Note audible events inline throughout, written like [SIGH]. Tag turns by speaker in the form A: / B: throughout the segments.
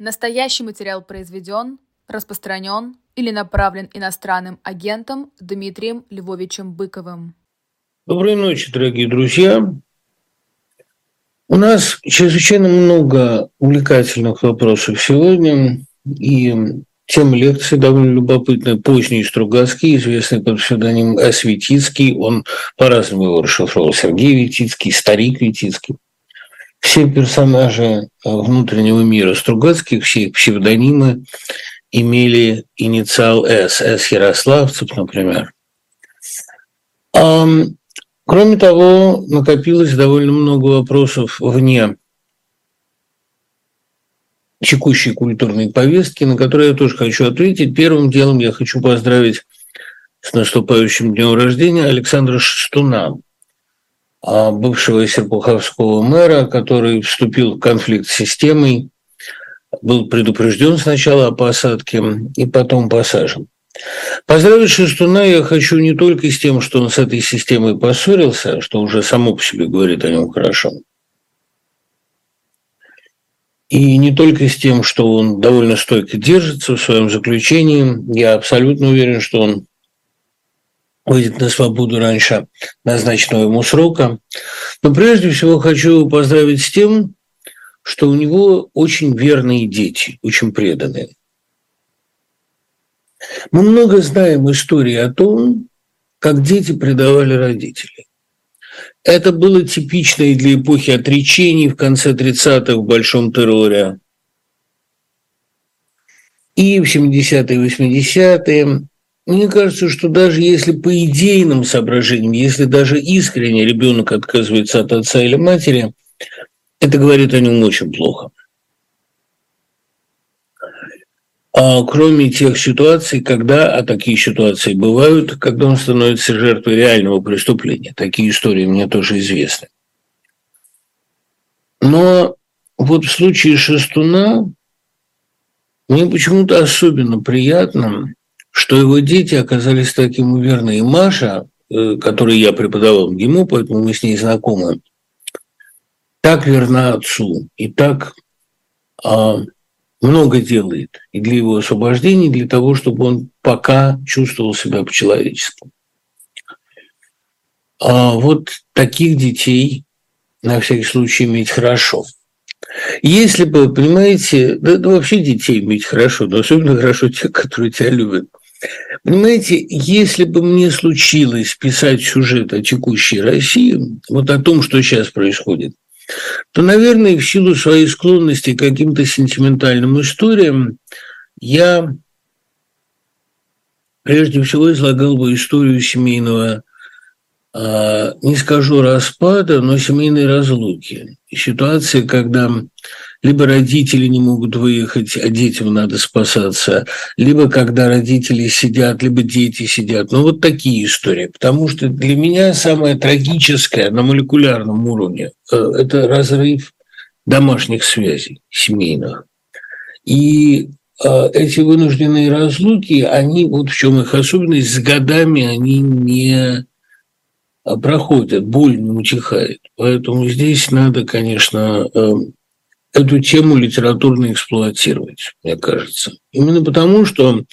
A: Настоящий материал произведен, распространен или направлен иностранным агентом Дмитрием Львовичем Быковым.
B: Доброй ночи, дорогие друзья. У нас чрезвычайно много увлекательных вопросов сегодня, и тема лекции довольно любопытная. Поздний Стругацкий, известный под псевдонимом С. Витицкий, он по-разному его расшифровал. Сергей Витицкий, Старик Витицкий все персонажи э, внутреннего мира Стругацких, все псевдонимы имели инициал «С», «С» Ярославцев, например. Кроме того, накопилось довольно много вопросов вне текущей культурной повестки, на которые я тоже хочу ответить. Первым делом я хочу поздравить с наступающим днем рождения Александра Шестуна, бывшего серпуховского мэра, который вступил в конфликт с системой, был предупрежден сначала о посадке и потом посажен. Поздравить Шестуна я хочу не только с тем, что он с этой системой поссорился, что уже само по себе говорит о нем хорошо, и не только с тем, что он довольно стойко держится в своем заключении. Я абсолютно уверен, что он выйдет на свободу раньше назначенного ему срока. Но прежде всего хочу поздравить с тем, что у него очень верные дети, очень преданные. Мы много знаем истории о том, как дети предавали родителей. Это было типично и для эпохи отречений в конце 30-х в Большом терроре, и в 70-е, 80-е. Мне кажется, что даже если по идейным соображениям, если даже искренне ребенок отказывается от отца или матери, это говорит о нем очень плохо. А кроме тех ситуаций, когда, а такие ситуации бывают, когда он становится жертвой реального преступления. Такие истории мне тоже известны. Но вот в случае Шестуна мне почему-то особенно приятно, что его дети оказались таким верны. И Маша, э, которой я преподавал в ГИМО, поэтому мы с ней знакомы, так верна отцу и так а, много делает и для его освобождения, и для того, чтобы он пока чувствовал себя по-человечески. А вот таких детей на всякий случай иметь хорошо – если бы, понимаете, да, да вообще детей иметь хорошо, но особенно хорошо тех, которые тебя любят. Понимаете, если бы мне случилось писать сюжет о текущей России, вот о том, что сейчас происходит, то, наверное, в силу своей склонности к каким-то сентиментальным историям я прежде всего излагал бы историю семейного, а, не скажу распада, но семейной разлуки. Ситуация, когда либо родители не могут выехать, а детям надо спасаться, либо когда родители сидят, либо дети сидят. Ну, вот такие истории. Потому что для меня самое трагическое на молекулярном уровне э, – это разрыв домашних связей семейных. И э, эти вынужденные разлуки, они, вот в чем их особенность, с годами они не проходят, боль не утихает. Поэтому здесь надо, конечно, э, эту тему литературно эксплуатировать, мне кажется. Именно потому, что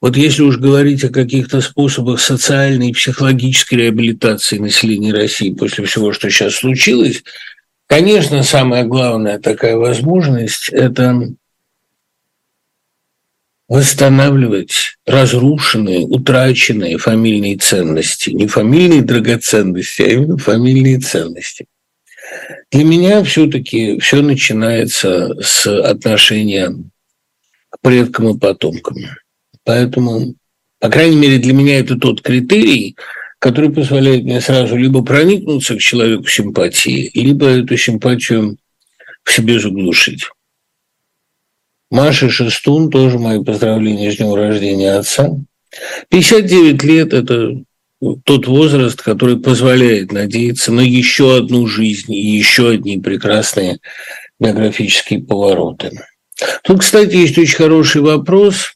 B: вот если уж говорить о каких-то способах социальной и психологической реабилитации населения России после всего, что сейчас случилось, конечно, самая главная такая возможность – это восстанавливать разрушенные, утраченные фамильные ценности. Не фамильные драгоценности, а именно фамильные ценности. Для меня все-таки все начинается с отношения к предкам и потомкам. Поэтому, по крайней мере, для меня это тот критерий, который позволяет мне сразу либо проникнуться к человеку симпатии, либо эту симпатию в себе заглушить. Маша Шестун, тоже мои поздравления с днем рождения отца. 59 лет – это тот возраст, который позволяет надеяться на еще одну жизнь и еще одни прекрасные биографические повороты. Тут, кстати, есть очень хороший вопрос,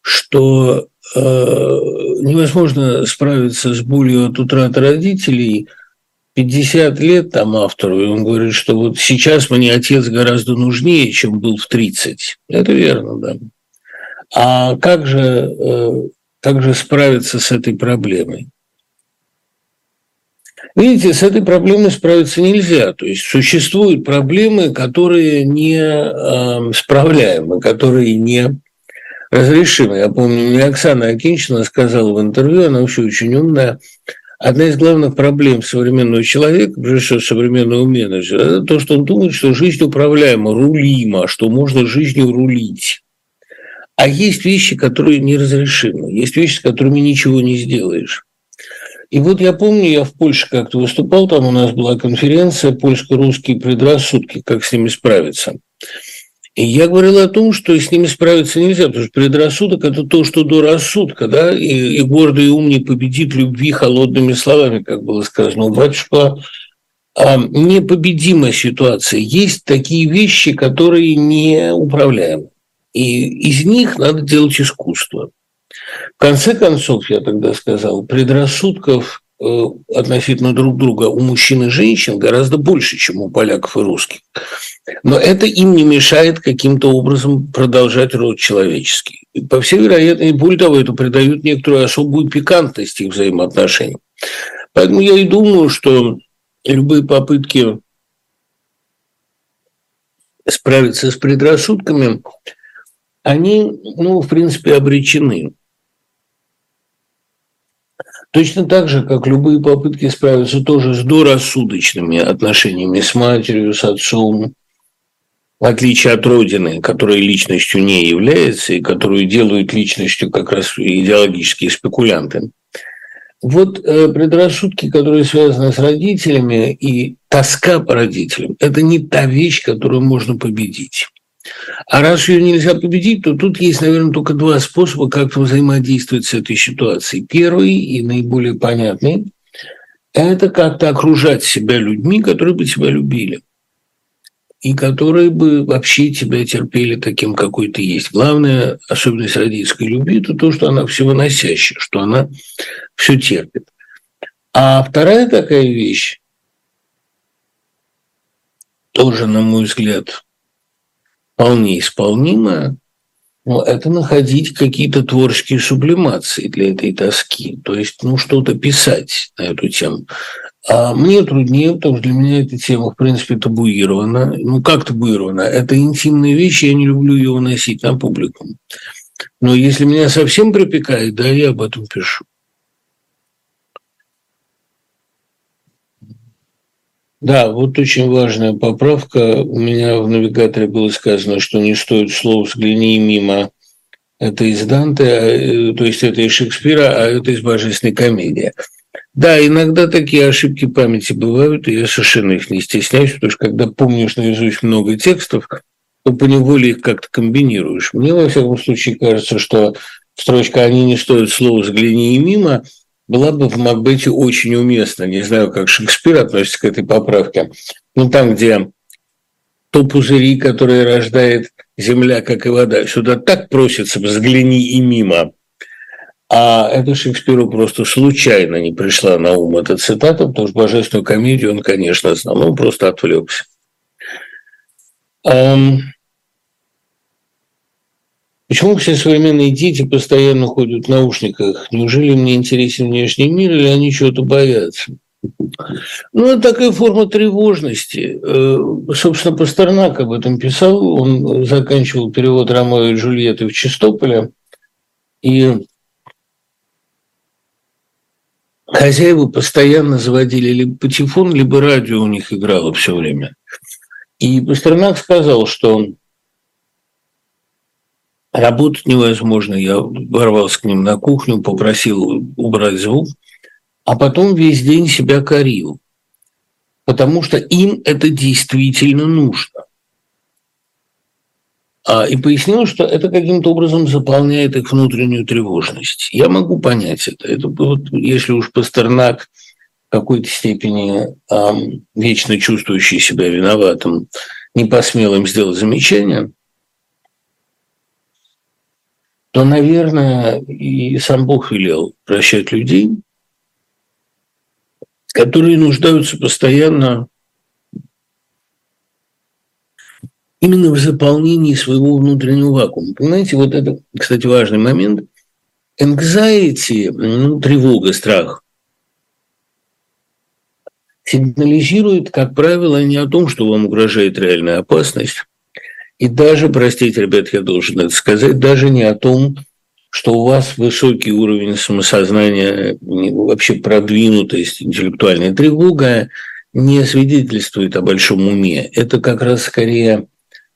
B: что э, невозможно справиться с болью от утраты родителей, 50 лет там автору, и он говорит, что вот сейчас мне отец гораздо нужнее, чем был в 30. Это верно, да. А как же, э, как же справиться с этой проблемой? Видите, с этой проблемой справиться нельзя. То есть существуют проблемы, которые не э, справляемы, которые не разрешимы. Я помню, мне Оксана Акинчина сказала в интервью, она вообще очень умная, одна из главных проблем современного человека, прежде всего современного менеджера, это то, что он думает, что жизнь управляема, рулима, что можно жизнью рулить. А есть вещи, которые неразрешимы, есть вещи, с которыми ничего не сделаешь. И вот я помню, я в Польше как-то выступал, там у нас была конференция «Польско-русские предрассудки. Как с ними справиться?». И я говорил о том, что с ними справиться нельзя, потому что предрассудок – это то, что до рассудка, да, и, и гордый ум не победит любви холодными словами, как было сказано у батюшка. А, непобедимая ситуация. Есть такие вещи, которые неуправляемы. И из них надо делать искусство. В конце концов, я тогда сказал, предрассудков э, относительно друг друга у мужчин и женщин гораздо больше, чем у поляков и русских. Но это им не мешает каким-то образом продолжать род человеческий. По всей вероятности, более того, это придает некоторую особую пикантность их взаимоотношений. Поэтому я и думаю, что любые попытки справиться с предрассудками, они, ну, в принципе, обречены. Точно так же, как любые попытки справиться тоже с дорассудочными отношениями с матерью, с отцом, в отличие от Родины, которая личностью не является и которую делают личностью как раз идеологические спекулянты. Вот э, предрассудки, которые связаны с родителями и тоска по родителям, это не та вещь, которую можно победить. А раз ее нельзя победить, то тут есть, наверное, только два способа, как взаимодействовать с этой ситуацией. Первый и наиболее понятный – это как-то окружать себя людьми, которые бы тебя любили и которые бы вообще тебя терпели таким, какой ты есть. Главная особенность родительской любви – это то, что она всевыносящая, что она все терпит. А вторая такая вещь, тоже, на мой взгляд, вполне исполнимое, но это находить какие-то творческие сублимации для этой тоски, то есть ну, что-то писать на эту тему. А мне труднее, потому что для меня эта тема, в принципе, табуирована. Ну, как табуирована? Это интимные вещи, я не люблю ее выносить на публику. Но если меня совсем припекает, да, я об этом пишу. Да, вот очень важная поправка. У меня в навигаторе было сказано, что не стоит слов «взгляни мимо». Это из Данте, а, то есть это из Шекспира, а это из божественной комедии. Да, иногда такие ошибки памяти бывают, и я совершенно их не стесняюсь, потому что когда помнишь наизусть много текстов, то поневоле их как-то комбинируешь. Мне, во всяком случае, кажется, что строчка «они не стоят слова «взгляни мимо» была бы в Макбете очень уместна. Не знаю, как Шекспир относится к этой поправке. Ну, там, где то пузыри, которые рождает земля, как и вода, сюда так просится «взгляни и мимо». А это Шекспиру просто случайно не пришла на ум эта цитата, потому что божественную комедию он, конечно, знал, но он просто отвлекся. Почему все современные дети постоянно ходят в наушниках? Неужели мне интересен внешний мир или они чего-то боятся? Ну, это такая форма тревожности. Э, собственно, Пастернак об этом писал. Он заканчивал перевод Ромео и Джульетты в Чистополе. И хозяева постоянно заводили либо патефон, либо радио у них играло все время. И Пастернак сказал, что Работать невозможно. Я ворвался к ним на кухню, попросил убрать звук, а потом весь день себя корил, потому что им это действительно нужно. А, и пояснил, что это каким-то образом заполняет их внутреннюю тревожность. Я могу понять это. Это вот, если уж Пастернак в какой-то степени эм, вечно чувствующий себя виноватым, не посмел им сделать замечание – то, наверное, и сам Бог велел прощать людей. которые нуждаются постоянно именно в заполнении своего внутреннего вакуума. Понимаете, вот это, кстати, важный момент. Anxiety, ну, тревога, страх, сигнализирует, как правило, не о том, что вам угрожает реальная опасность, и даже, простите, ребят, я должен это сказать, даже не о том, что у вас высокий уровень самосознания, вообще продвинутость, интеллектуальная тревога не свидетельствует о большом уме. Это как раз скорее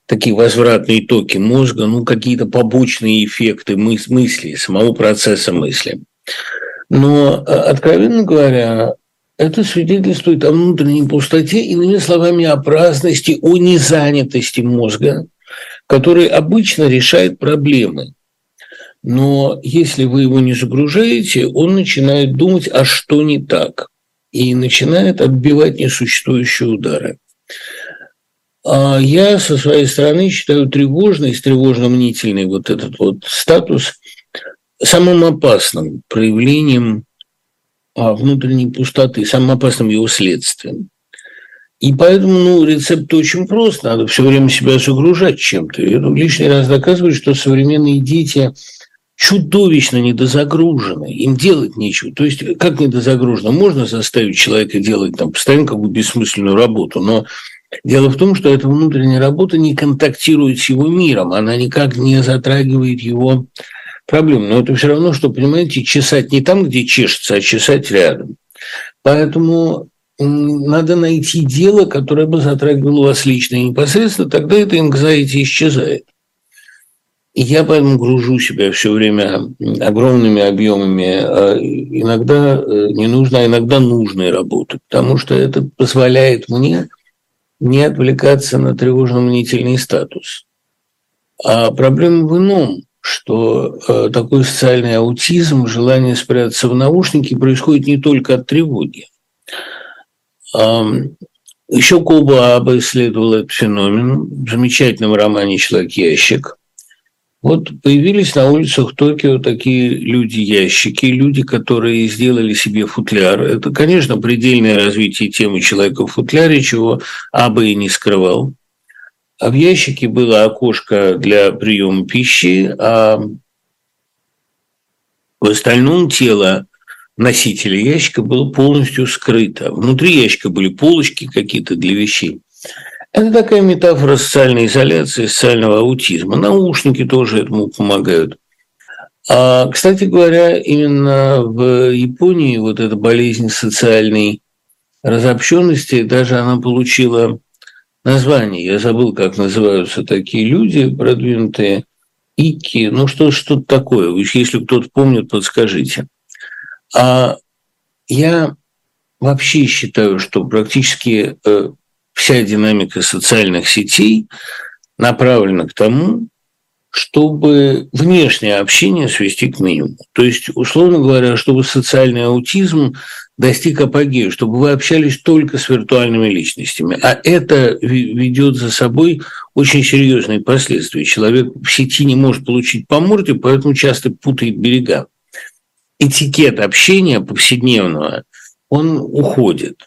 B: такие возвратные токи мозга, ну, какие-то побочные эффекты мыс мысли, самого процесса мысли. Но, а, откровенно говоря, это свидетельствует о внутренней пустоте, иными словами, о праздности, о незанятости мозга, который обычно решает проблемы. Но если вы его не загружаете, он начинает думать, а что не так, и начинает отбивать несуществующие удары. А я со своей стороны считаю тревожность, тревожно-мнительный вот этот вот статус самым опасным проявлением а, внутренней пустоты, самым опасным его следствием. И поэтому ну, рецепт очень прост. Надо все время себя загружать чем-то. И это лишний раз доказывает, что современные дети чудовищно недозагружены. Им делать нечего. То есть, как недозагружено? Можно заставить человека делать там, постоянно какую бессмысленную работу, но дело в том, что эта внутренняя работа не контактирует с его миром, она никак не затрагивает его проблем. Но это все равно, что, понимаете, чесать не там, где чешется, а чесать рядом. Поэтому надо найти дело, которое бы затрагивало вас лично и непосредственно, тогда это anxiety исчезает. И я поэтому гружу себя все время огромными объемами а иногда э, не нужной, а иногда нужной работы, потому что это позволяет мне не отвлекаться на тревожно-мнительный статус. А проблема в ином что э, такой социальный аутизм, желание спрятаться в наушники происходит не только от тревоги. Еще Коба Аба исследовал этот феномен в замечательном романе «Человек-ящик». Вот появились на улицах Токио такие люди-ящики, люди, которые сделали себе футляр. Это, конечно, предельное развитие темы человека в футляре, чего Аба и не скрывал. А в ящике было окошко для приема пищи, а в остальном тело носителя ящика было полностью скрыто. Внутри ящика были полочки какие-то для вещей. Это такая метафора социальной изоляции, социального аутизма. Наушники тоже этому помогают. А, кстати говоря, именно в Японии вот эта болезнь социальной разобщенности, даже она получила название. Я забыл, как называются такие люди продвинутые. Ики, ну что, что-то такое. Если кто-то помнит, подскажите. А я вообще считаю, что практически э, вся динамика социальных сетей направлена к тому, чтобы внешнее общение свести к минимуму. То есть, условно говоря, чтобы социальный аутизм достиг апогея, чтобы вы общались только с виртуальными личностями. А это ведет за собой очень серьезные последствия. Человек в сети не может получить по морде, поэтому часто путает берега. Этикет общения повседневного, он уходит.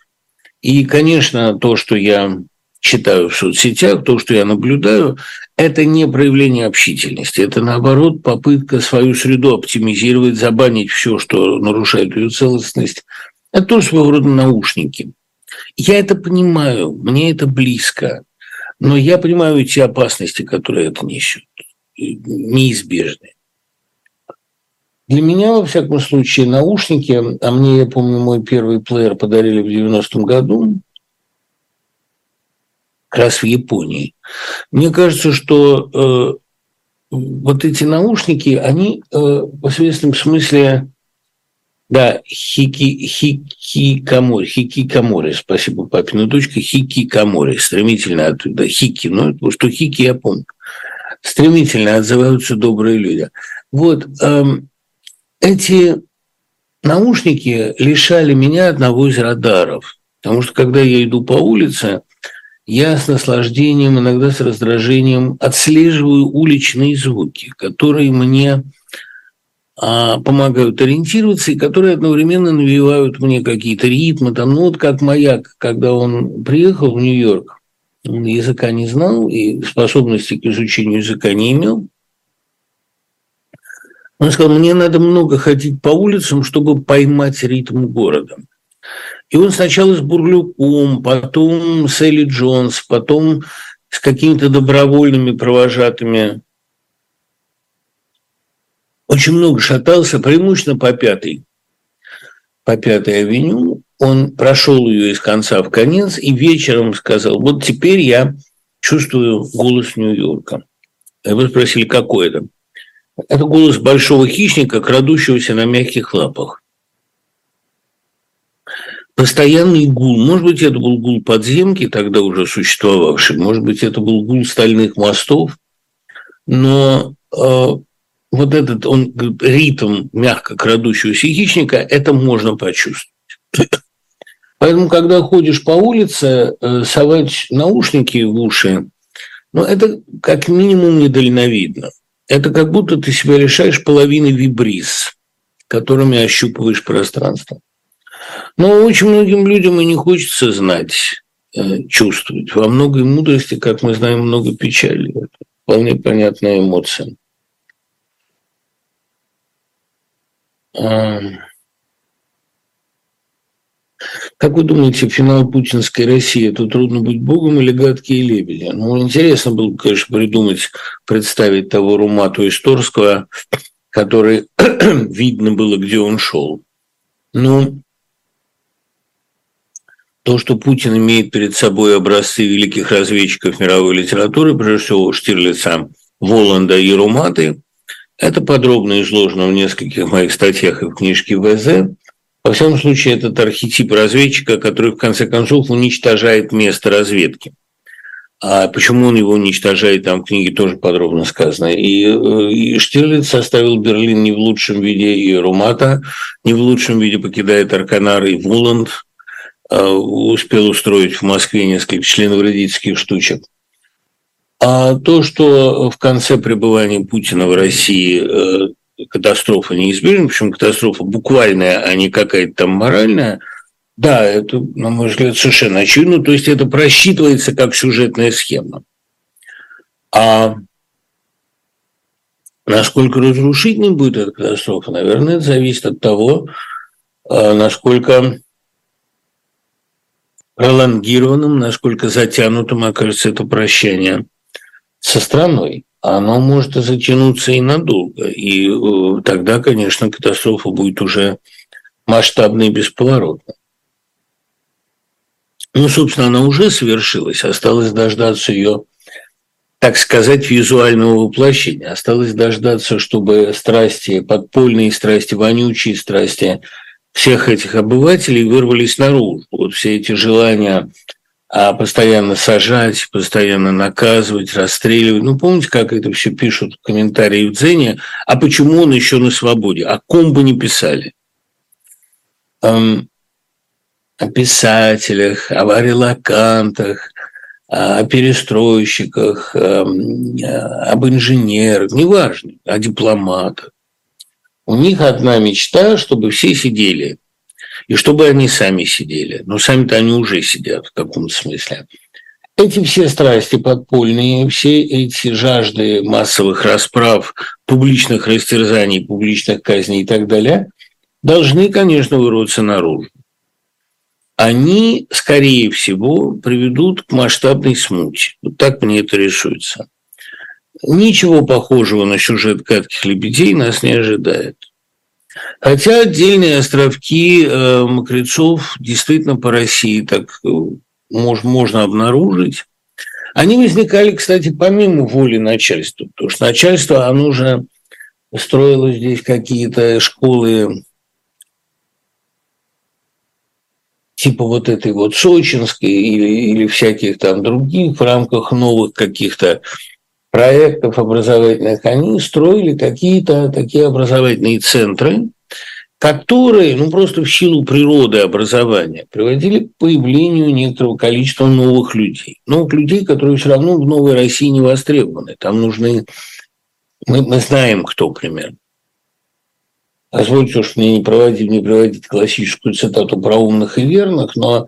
B: И, конечно, то, что я читаю в соцсетях, то, что я наблюдаю, это не проявление общительности, это наоборот попытка свою среду оптимизировать, забанить все, что нарушает ее целостность. Это тоже своего рода наушники. Я это понимаю, мне это близко, но я понимаю эти опасности, которые это несет, неизбежны. Для меня, во всяком случае, наушники, а мне, я помню, мой первый плеер подарили в 90-м году, как раз в Японии. Мне кажется, что э, вот эти наушники, они э, в известном смысле, да, хики, хикикомори, хикикомори, спасибо папиной дочке, хикикомори, стремительно оттуда, хики, ну, что хики я помню, стремительно отзываются добрые люди. Вот, э, эти наушники лишали меня одного из радаров, потому что когда я иду по улице, я с наслаждением, иногда с раздражением отслеживаю уличные звуки, которые мне а, помогают ориентироваться и которые одновременно навевают мне какие-то ритмы. Там, ну вот как маяк, когда он приехал в Нью-Йорк, он языка не знал и способности к изучению языка не имел. Он сказал, мне надо много ходить по улицам, чтобы поймать ритм города. И он сначала с Бурлюком, потом с Элли Джонс, потом с какими-то добровольными провожатыми очень много шатался, преимущественно по пятой, по пятой авеню. Он прошел ее из конца в конец и вечером сказал, вот теперь я чувствую голос Нью-Йорка. Его спросили, какой это? Это голос большого хищника, крадущегося на мягких лапах. Постоянный гул. Может быть, это был гул подземки, тогда уже существовавший. Может быть, это был гул стальных мостов. Но э, вот этот он, ритм мягко крадущегося хищника, это можно почувствовать. Поэтому, когда ходишь по улице, э, совать наушники в уши, ну, это как минимум недальновидно. Это как будто ты себя лишаешь половины вибриз, которыми ощупываешь пространство. Но очень многим людям и не хочется знать, э, чувствовать. Во многой мудрости, как мы знаем, много печали. Это вполне понятная эмоция. Как вы думаете, финал путинской России – это трудно быть богом или гадкие лебеди? Ну, интересно было бы, конечно, придумать, представить того Румату Исторского, который [CLEARS THROAT] видно было, где он шел. Ну, то, что Путин имеет перед собой образцы великих разведчиков мировой литературы, прежде всего Штирлица, Воланда и Руматы, это подробно изложено в нескольких моих статьях и в книжке ВЗ. Во всяком случае, этот архетип разведчика, который в конце концов уничтожает место разведки. А почему он его уничтожает, там в книге тоже подробно сказано. И, э, и Штирлиц составил Берлин не в лучшем виде, и Румата не в лучшем виде покидает Арканар, и Вуланд э, успел устроить в Москве несколько членовредительских штучек. А то, что в конце пребывания Путина в России э, катастрофа неизбежна, причем катастрофа буквальная, а не какая-то там моральная, да, это, на мой взгляд, совершенно очевидно. То есть это просчитывается как сюжетная схема. А насколько разрушительной будет эта катастрофа, наверное, это зависит от того, э, насколько пролонгированным, насколько затянутым окажется это прощание со страной, оно может затянуться и надолго. И э, тогда, конечно, катастрофа будет уже масштабной и бесповоротной. Ну, собственно, она уже совершилась, осталось дождаться ее, так сказать, визуального воплощения. Осталось дождаться, чтобы страсти, подпольные страсти, вонючие страсти всех этих обывателей вырвались наружу. Вот все эти желания постоянно сажать, постоянно наказывать, расстреливать. Ну, помните, как это все пишут в комментарии в Дзене? А почему он еще на свободе? О ком бы не писали? Эм, о писателях, о варилакантах, о перестройщиках, эм, об инженерах, неважно, о дипломатах. У них одна мечта, чтобы все сидели и чтобы они сами сидели. Но сами-то они уже сидят в каком-то смысле. Эти все страсти подпольные, все эти жажды массовых расправ, публичных растерзаний, публичных казней и так далее, должны, конечно, вырваться наружу. Они, скорее всего, приведут к масштабной смуте. Вот так мне это рисуется. Ничего похожего на сюжет «Гадких лебедей» нас не ожидает. Хотя отдельные островки э, мокрецов действительно по России так э, мож, можно обнаружить. Они возникали, кстати, помимо воли начальства, потому что начальство, оно уже строило здесь какие-то школы типа вот этой вот сочинской или, или всяких там других в рамках новых каких-то проектов образовательных, они строили какие-то такие образовательные центры, которые, ну просто в силу природы образования, приводили к появлению некоторого количества новых людей. Новых людей, которые все равно в новой России не востребованы. Там нужны... Мы, мы знаем, кто примерно. позвольте уж мне не проводить, не приводить классическую цитату про умных и верных, но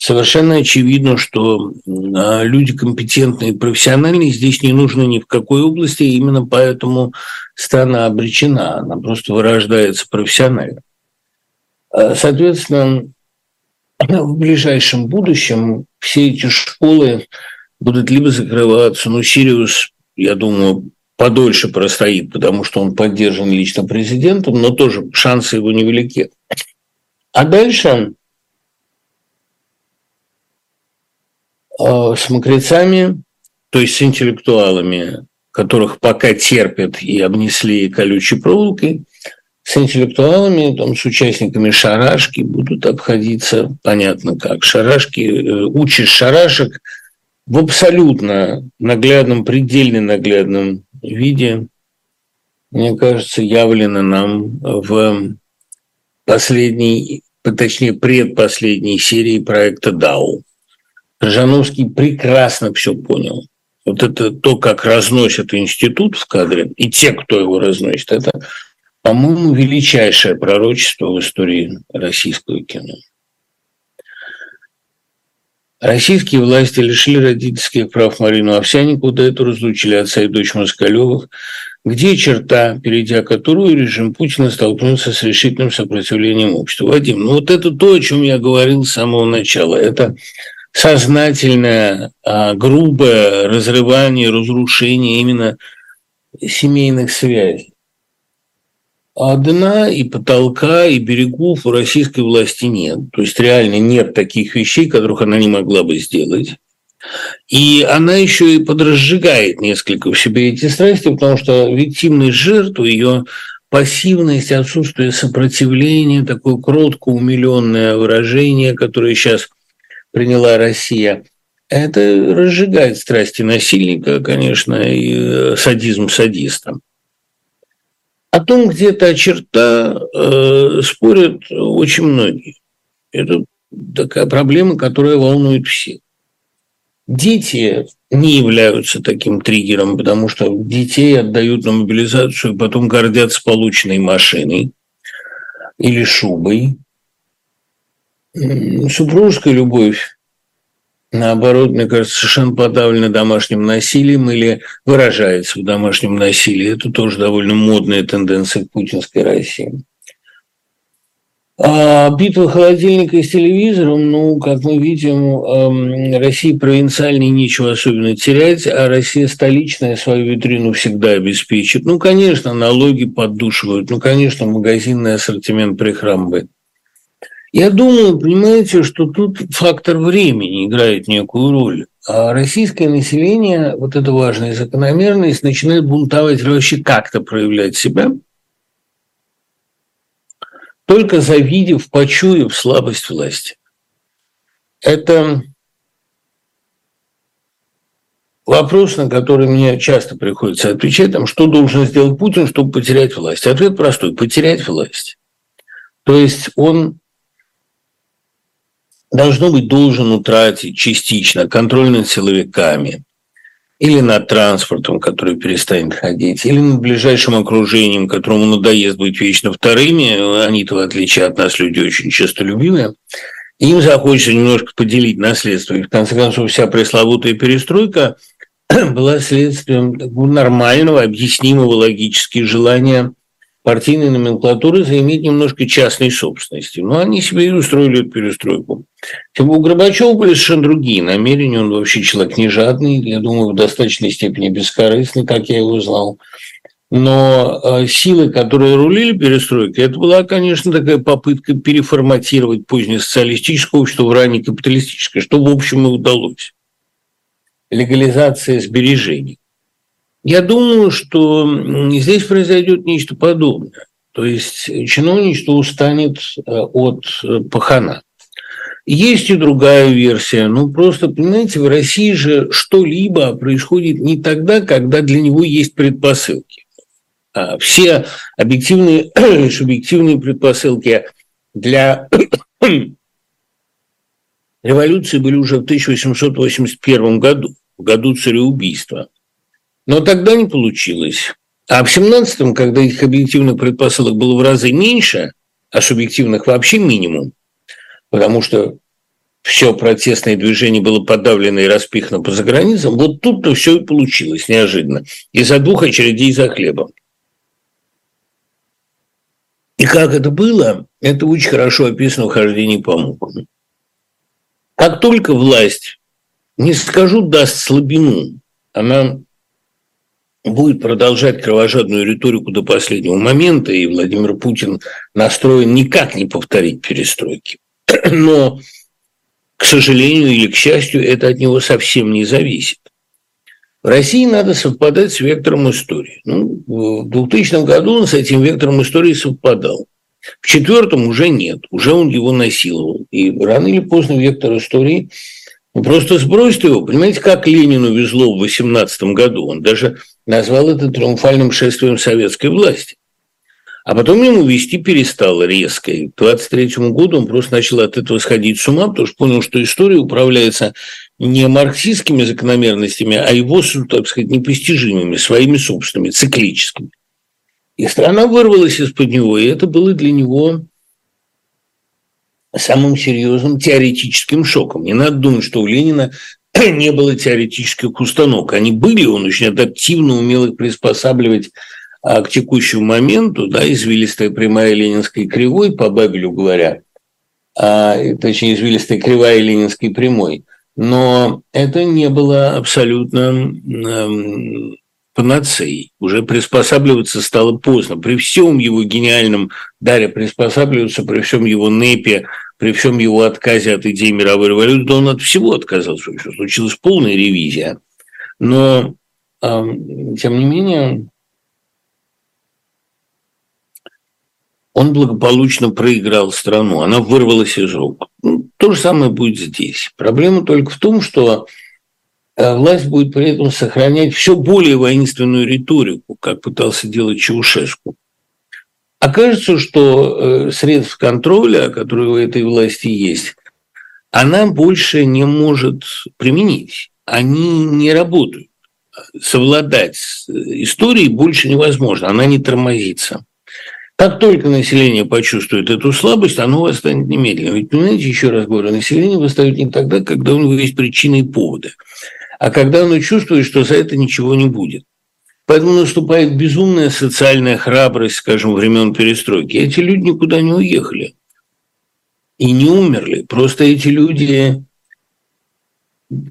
B: совершенно очевидно, что а, люди компетентные и профессиональные здесь не нужны ни в какой области, и именно поэтому страна обречена, она просто вырождается профессионально. А, соответственно, в ближайшем будущем все эти школы будут либо закрываться, ну, Сириус, я думаю, подольше простоит, потому что он поддержан лично президентом, но тоже шансы его невелики. А дальше с мокрецами, то есть с интеллектуалами, которых пока терпят и обнесли колючей проволокой, с интеллектуалами, там, с участниками шарашки будут обходиться, понятно как. Шарашки, э, учишь шарашек в абсолютно наглядном, предельно наглядном виде, мне кажется, явлено нам в последней, точнее, предпоследней серии проекта «Дау». Крыжановский прекрасно все понял. Вот это то, как разносят институт в кадре, и те, кто его разносит, это, по-моему, величайшее пророчество в истории российского кино. Российские власти лишили родительских прав Марину Овсянику, до этого разлучили отца и дочь Москалевых, где черта, перейдя которую режим Путина столкнулся с решительным сопротивлением общества. Вадим, ну вот это то, о чем я говорил с самого начала. Это сознательное, а, грубое разрывание, разрушение именно семейных связей. А дна и потолка, и берегов у российской власти нет. То есть реально нет таких вещей, которых она не могла бы сделать. И она еще и подразжигает несколько в себе эти страсти, потому что виктимность жертвы, ее пассивность, отсутствие сопротивления, такое кротко умиленное выражение, которое сейчас приняла Россия, это разжигает страсти насильника, конечно, и э, садизм садиста. О том, где та черта, э, спорят очень многие. Это такая проблема, которая волнует всех. Дети не являются таким триггером, потому что детей отдают на мобилизацию, потом гордятся полученной машиной или шубой. Супружеская любовь наоборот, мне кажется, совершенно подавлена домашним насилием или выражается в домашнем насилии. Это тоже довольно модная тенденция путинской России. А битва холодильника с телевизором, ну, как мы видим, эм, России провинциальной нечего особенно терять, а Россия столичная свою витрину всегда обеспечит. Ну, конечно, налоги поддушивают, ну, конечно, магазинный ассортимент прихрамывает. Я думаю, понимаете, что тут фактор времени играет некую роль. А российское население, вот эта важная закономерность, начинает бунтовать вообще как-то проявлять себя, только завидев, почуяв слабость власти. Это вопрос, на который мне часто приходится отвечать, там, что должен сделать Путин, чтобы потерять власть. Ответ простой – потерять власть. То есть он должно быть должен утратить частично контроль над силовиками или над транспортом, который перестанет ходить, или над ближайшим окружением, которому надоест быть вечно вторыми, они-то, в отличие от нас, люди очень честолюбивые, им захочется немножко поделить наследство. И, в конце концов, вся пресловутая перестройка [CLEARS THROAT] была следствием нормального, объяснимого логически желания партийной номенклатуры заиметь немножко частной собственности. Но они себе и устроили эту перестройку. Тем у Горбачева были совершенно другие намерения. Он вообще человек не жадный, я думаю, в достаточной степени бескорыстный, как я его знал. Но э, силы, которые рулили перестройкой, это была, конечно, такая попытка переформатировать позднее социалистическое общество в ранее капиталистическое, что, в общем, и удалось. Легализация сбережений. Я думаю, что здесь произойдет нечто подобное. То есть чиновничество устанет э, от э, пахана. Есть и другая версия. Ну, просто, понимаете, в России же что-либо происходит не тогда, когда для него есть предпосылки. А все объективные, [CLEARS THROAT] субъективные предпосылки для [CLEARS THROAT] революции были уже в 1881 году, в году цареубийства. Но тогда не получилось. А в 17-м, когда их объективных предпосылок было в разы меньше, а субъективных вообще минимум, потому что все протестное движение было подавлено и распихано по заграницам, вот тут-то все и получилось неожиданно. Из-за двух очередей за хлебом. И как это было, это очень хорошо описано в «Хождении по мукам». Как только власть, не скажу, даст слабину, она будет продолжать кровожадную риторику до последнего момента, и Владимир Путин настроен никак не повторить перестройки. [CLEARS THROAT] Но к сожалению или к счастью, это от него совсем не зависит. В России надо совпадать с вектором истории. Ну, в 2000 году он с этим вектором истории совпадал. В четвертом уже нет, уже он его насиловал. И рано или поздно вектор истории ну, просто сбросит его. Понимаете, как Ленину везло в 18 году? Он даже назвал это триумфальным шествием советской власти. А потом ему вести перестало резко. И к 23 году он просто начал от этого сходить с ума, потому что понял, что история управляется не марксистскими закономерностями, а его, так сказать, непостижимыми, своими собственными, циклическими. И страна вырвалась из-под него, и это было для него самым серьезным теоретическим шоком. Не надо думать, что у Ленина [CLEARS THROAT] не было теоретических установок. Они были, он очень адаптивно умел их приспосабливать а к текущему моменту, да, извилистая прямая ленинской кривой, по Бабелю говоря, а, точнее, извилистая кривая ленинской прямой, но это не было абсолютно панацеей. Уже приспосабливаться стало поздно. При всем его гениальном даре приспосабливаться, при всем его непе, при всем его отказе от идеи мировой революции, да он от всего отказался. Случилась полная ревизия. Но, тем не менее, он благополучно проиграл страну, она вырвалась из рук. Ну, то же самое будет здесь. Проблема только в том, что власть будет при этом сохранять все более воинственную риторику, как пытался делать Чаушеску. Окажется, что э, средств контроля, которые у этой власти есть, она больше не может применить. Они не работают. Совладать с историей больше невозможно, она не тормозится. Как только население почувствует эту слабость, оно восстанет немедленно. Ведь, понимаете, еще раз говорю, население восстает не тогда, когда у него есть причины и поводы, а когда оно чувствует, что за это ничего не будет. Поэтому наступает безумная социальная храбрость, скажем, времен перестройки. Эти люди никуда не уехали и не умерли. Просто эти люди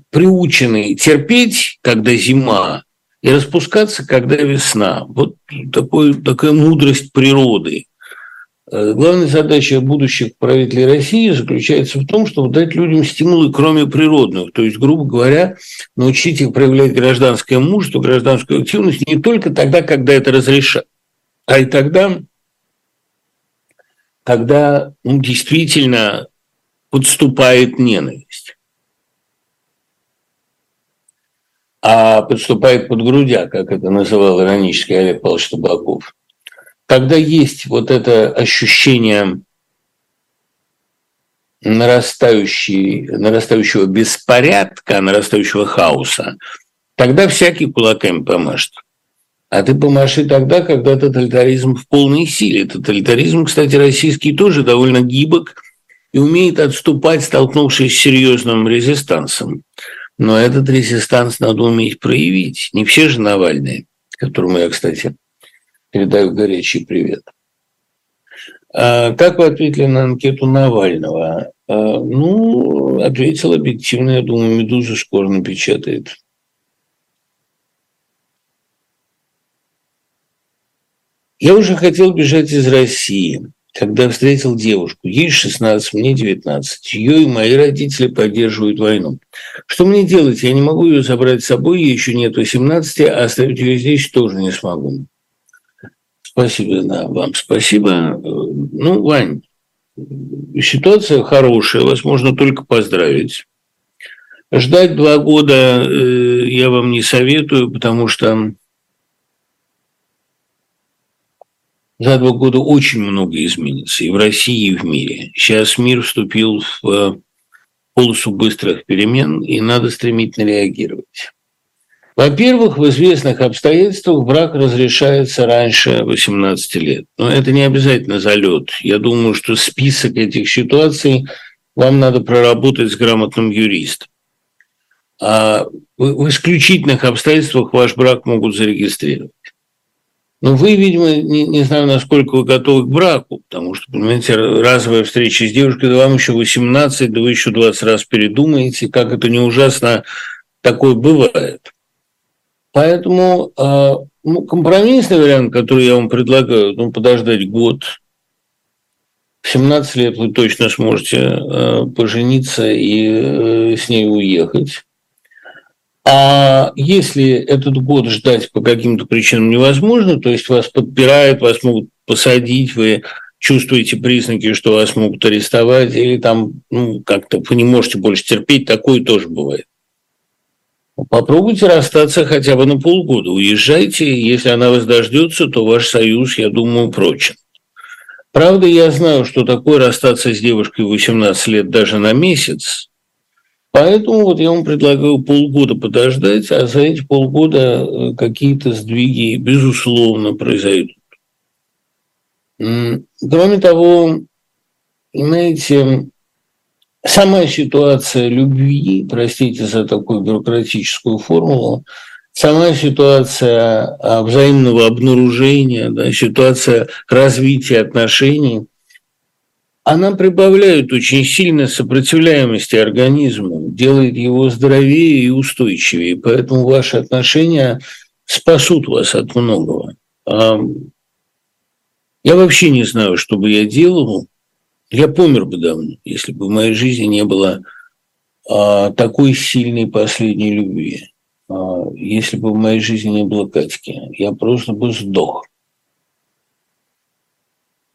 B: приучены терпеть, когда зима, и распускаться, когда весна. Вот такой, такая мудрость природы. Э, главная задача будущих правителей России заключается в том, чтобы дать людям стимулы, кроме природных. То есть, грубо говоря, научить их проявлять гражданское мужество, гражданскую активность не только тогда, когда это разрешат, а и тогда, когда ну, действительно подступает ненависть. а подступает под грудя, как это называл иронически Олег Павлович Табаков. Когда есть вот это ощущение нарастающего беспорядка, нарастающего хаоса, тогда всякий кулаками помашет. А ты помаши тогда, когда тоталитаризм в полной силе. Тоталитаризм, кстати, российский тоже довольно гибок и умеет отступать, столкнувшись с серьезным резистансом. Но этот резистанс надо уметь проявить. Не все же Навальные, которому я, кстати, передаю горячий привет. А как вы ответили на анкету Навального? А, ну, ответил объективно, я думаю, «Медуза» скоро напечатает. Я уже хотел бежать из России когда встретил девушку. Ей 16, мне 19. Ее и мои родители поддерживают войну. Что мне делать? Я не могу ее забрать с собой, ей еще нет 18, а оставить ее здесь тоже не смогу. Спасибо да, вам, спасибо. Ну, Вань, ситуация хорошая, вас можно только поздравить. Ждать два года э, я вам не советую, потому что за два года очень много изменится и в России, и в мире. Сейчас мир вступил в полосу быстрых перемен, и надо стремительно реагировать. Во-первых, в известных обстоятельствах брак разрешается раньше 18 лет. Но это не обязательно залет. Я думаю, что список этих ситуаций вам надо проработать с грамотным юристом. А в исключительных обстоятельствах ваш брак могут зарегистрировать. Но вы, видимо, не, не знаю, насколько вы готовы к браку, потому что, понимаете, разовая встреча с девушкой, да вам еще 18, да вы еще 20 раз передумаете, как это не ужасно такое бывает. Поэтому э, ну, компромиссный вариант, который я вам предлагаю, ну, подождать год. В 17 лет вы точно сможете э, пожениться и э, с ней уехать. А если этот год ждать по каким-то причинам невозможно, то есть вас подпирают, вас могут посадить, вы чувствуете признаки, что вас могут арестовать, или там ну, как-то вы не можете больше терпеть, такое тоже бывает. Попробуйте расстаться хотя бы на полгода. Уезжайте, если она вас дождется, то ваш союз, я думаю, прочен. Правда, я знаю, что такое расстаться с девушкой 18 лет даже на месяц. Поэтому вот я вам предлагаю полгода подождать, а за эти полгода э, какие-то сдвиги, безусловно, произойдут. Кроме того, знаете, Сама ситуация любви, простите за такую бюрократическую формулу, сама ситуация а, взаимного обнаружения, да, ситуация развития отношений, она прибавляет очень сильно сопротивляемости организму, делает его здоровее и устойчивее. Поэтому ваши отношения спасут вас от многого. Я вообще не знаю, что бы я делал, я помер бы давно, если бы в моей жизни не было а, такой сильной последней любви. А, если бы в моей жизни не было Катьки, я просто бы сдох.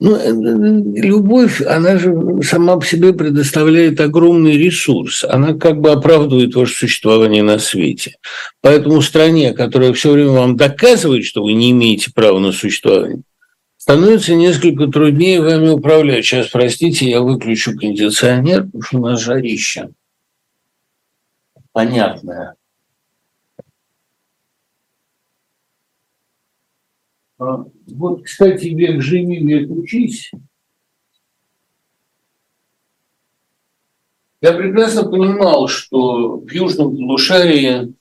B: Ну, э, э, любовь, она же сама по себе предоставляет огромный ресурс. Она как бы оправдывает ваше существование на свете. Поэтому стране, которая все время вам доказывает, что вы не имеете права на существование, становится несколько труднее вами управлять. Сейчас, простите, я выключу кондиционер, потому что у нас жарище. Понятное. А, вот, кстати, век живи, век учись. Я прекрасно понимал, что в Южном полушарии э,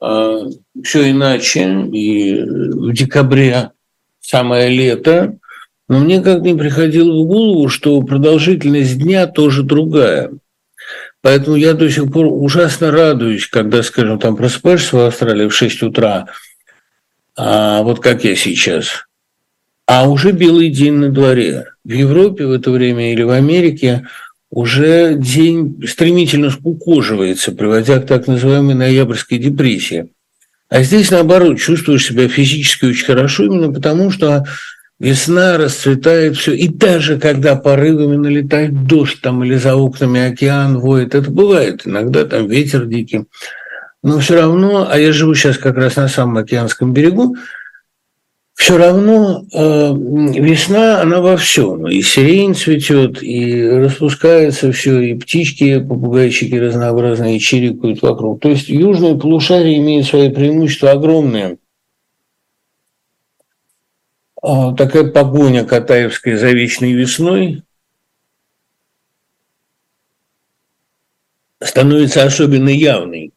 B: а, все иначе, и в декабре самое лето, но мне как не приходило в голову, что продолжительность дня тоже другая. Поэтому я до сих пор ужасно радуюсь, когда, скажем, там просыпаешься в Австралии в 6 утра, а вот как я сейчас, а уже белый день на дворе. В Европе в это время или в Америке уже день стремительно скукоживается, приводя к так называемой ноябрьской депрессии. А здесь, наоборот, чувствуешь себя физически очень хорошо, именно потому что весна расцветает все. И даже когда порывами налетает дождь там или за окнами океан воет, это бывает. Иногда там ветер дикий. Но все равно, а я живу сейчас как раз на самом океанском берегу, все равно э, весна, она во всем. И сирень цветет, и распускается все, и птички, попугайчики разнообразные чирикают вокруг. То есть южное полушарие имеет свои преимущества огромные. Э, такая погоня Катаевская за вечной весной становится особенно явной.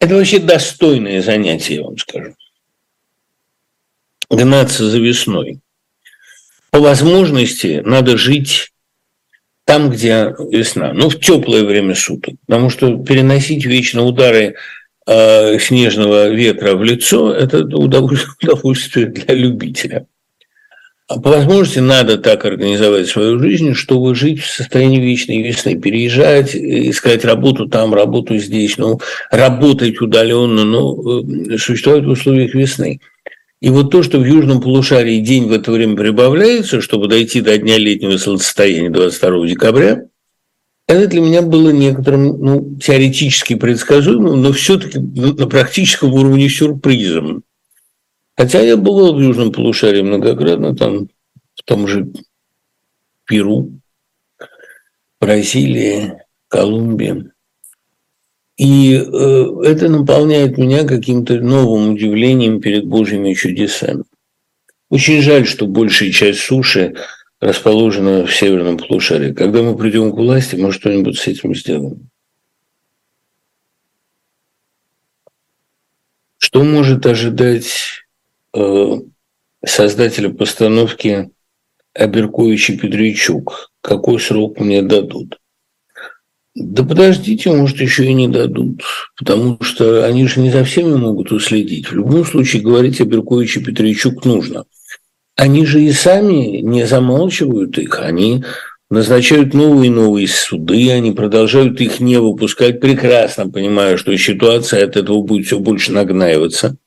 B: Это вообще достойное занятие, я вам скажу гнаться за весной. По возможности надо жить там, где весна, ну, в теплое время суток, потому что переносить вечно удары э, снежного ветра в лицо – это удовольствие, [LAUGHS] для любителя. А по возможности надо так организовать свою жизнь, чтобы жить в состоянии вечной весны, переезжать, искать работу там, работу здесь, ну, работать удаленно, но э, существовать в условиях весны. И вот то, что в южном полушарии день в это время прибавляется, чтобы дойти до дня летнего солнцестояния 22 декабря, это для меня было некоторым ну, теоретически предсказуемым, но все-таки на практическом уровне сюрпризом. Хотя я бывал в южном полушарии многократно, там в том же Перу, Бразилии, Колумбии. И э, это наполняет меня каким-то новым удивлением перед Божьими чудесами. Очень жаль, что большая часть суши расположена в северном полушарии. Когда мы придем к власти, мы что-нибудь с этим сделаем. Что может ожидать э, создателя постановки Аберкович и Петричук? Какой срок мне дадут? Да подождите, может, еще и не дадут, потому что они же не за всеми могут уследить. В любом случае говорить о Берковиче Петричук нужно. Они же и сами не замалчивают их, они назначают новые и новые суды, они продолжают их не выпускать, прекрасно понимая, что ситуация от этого будет все больше нагнаиваться –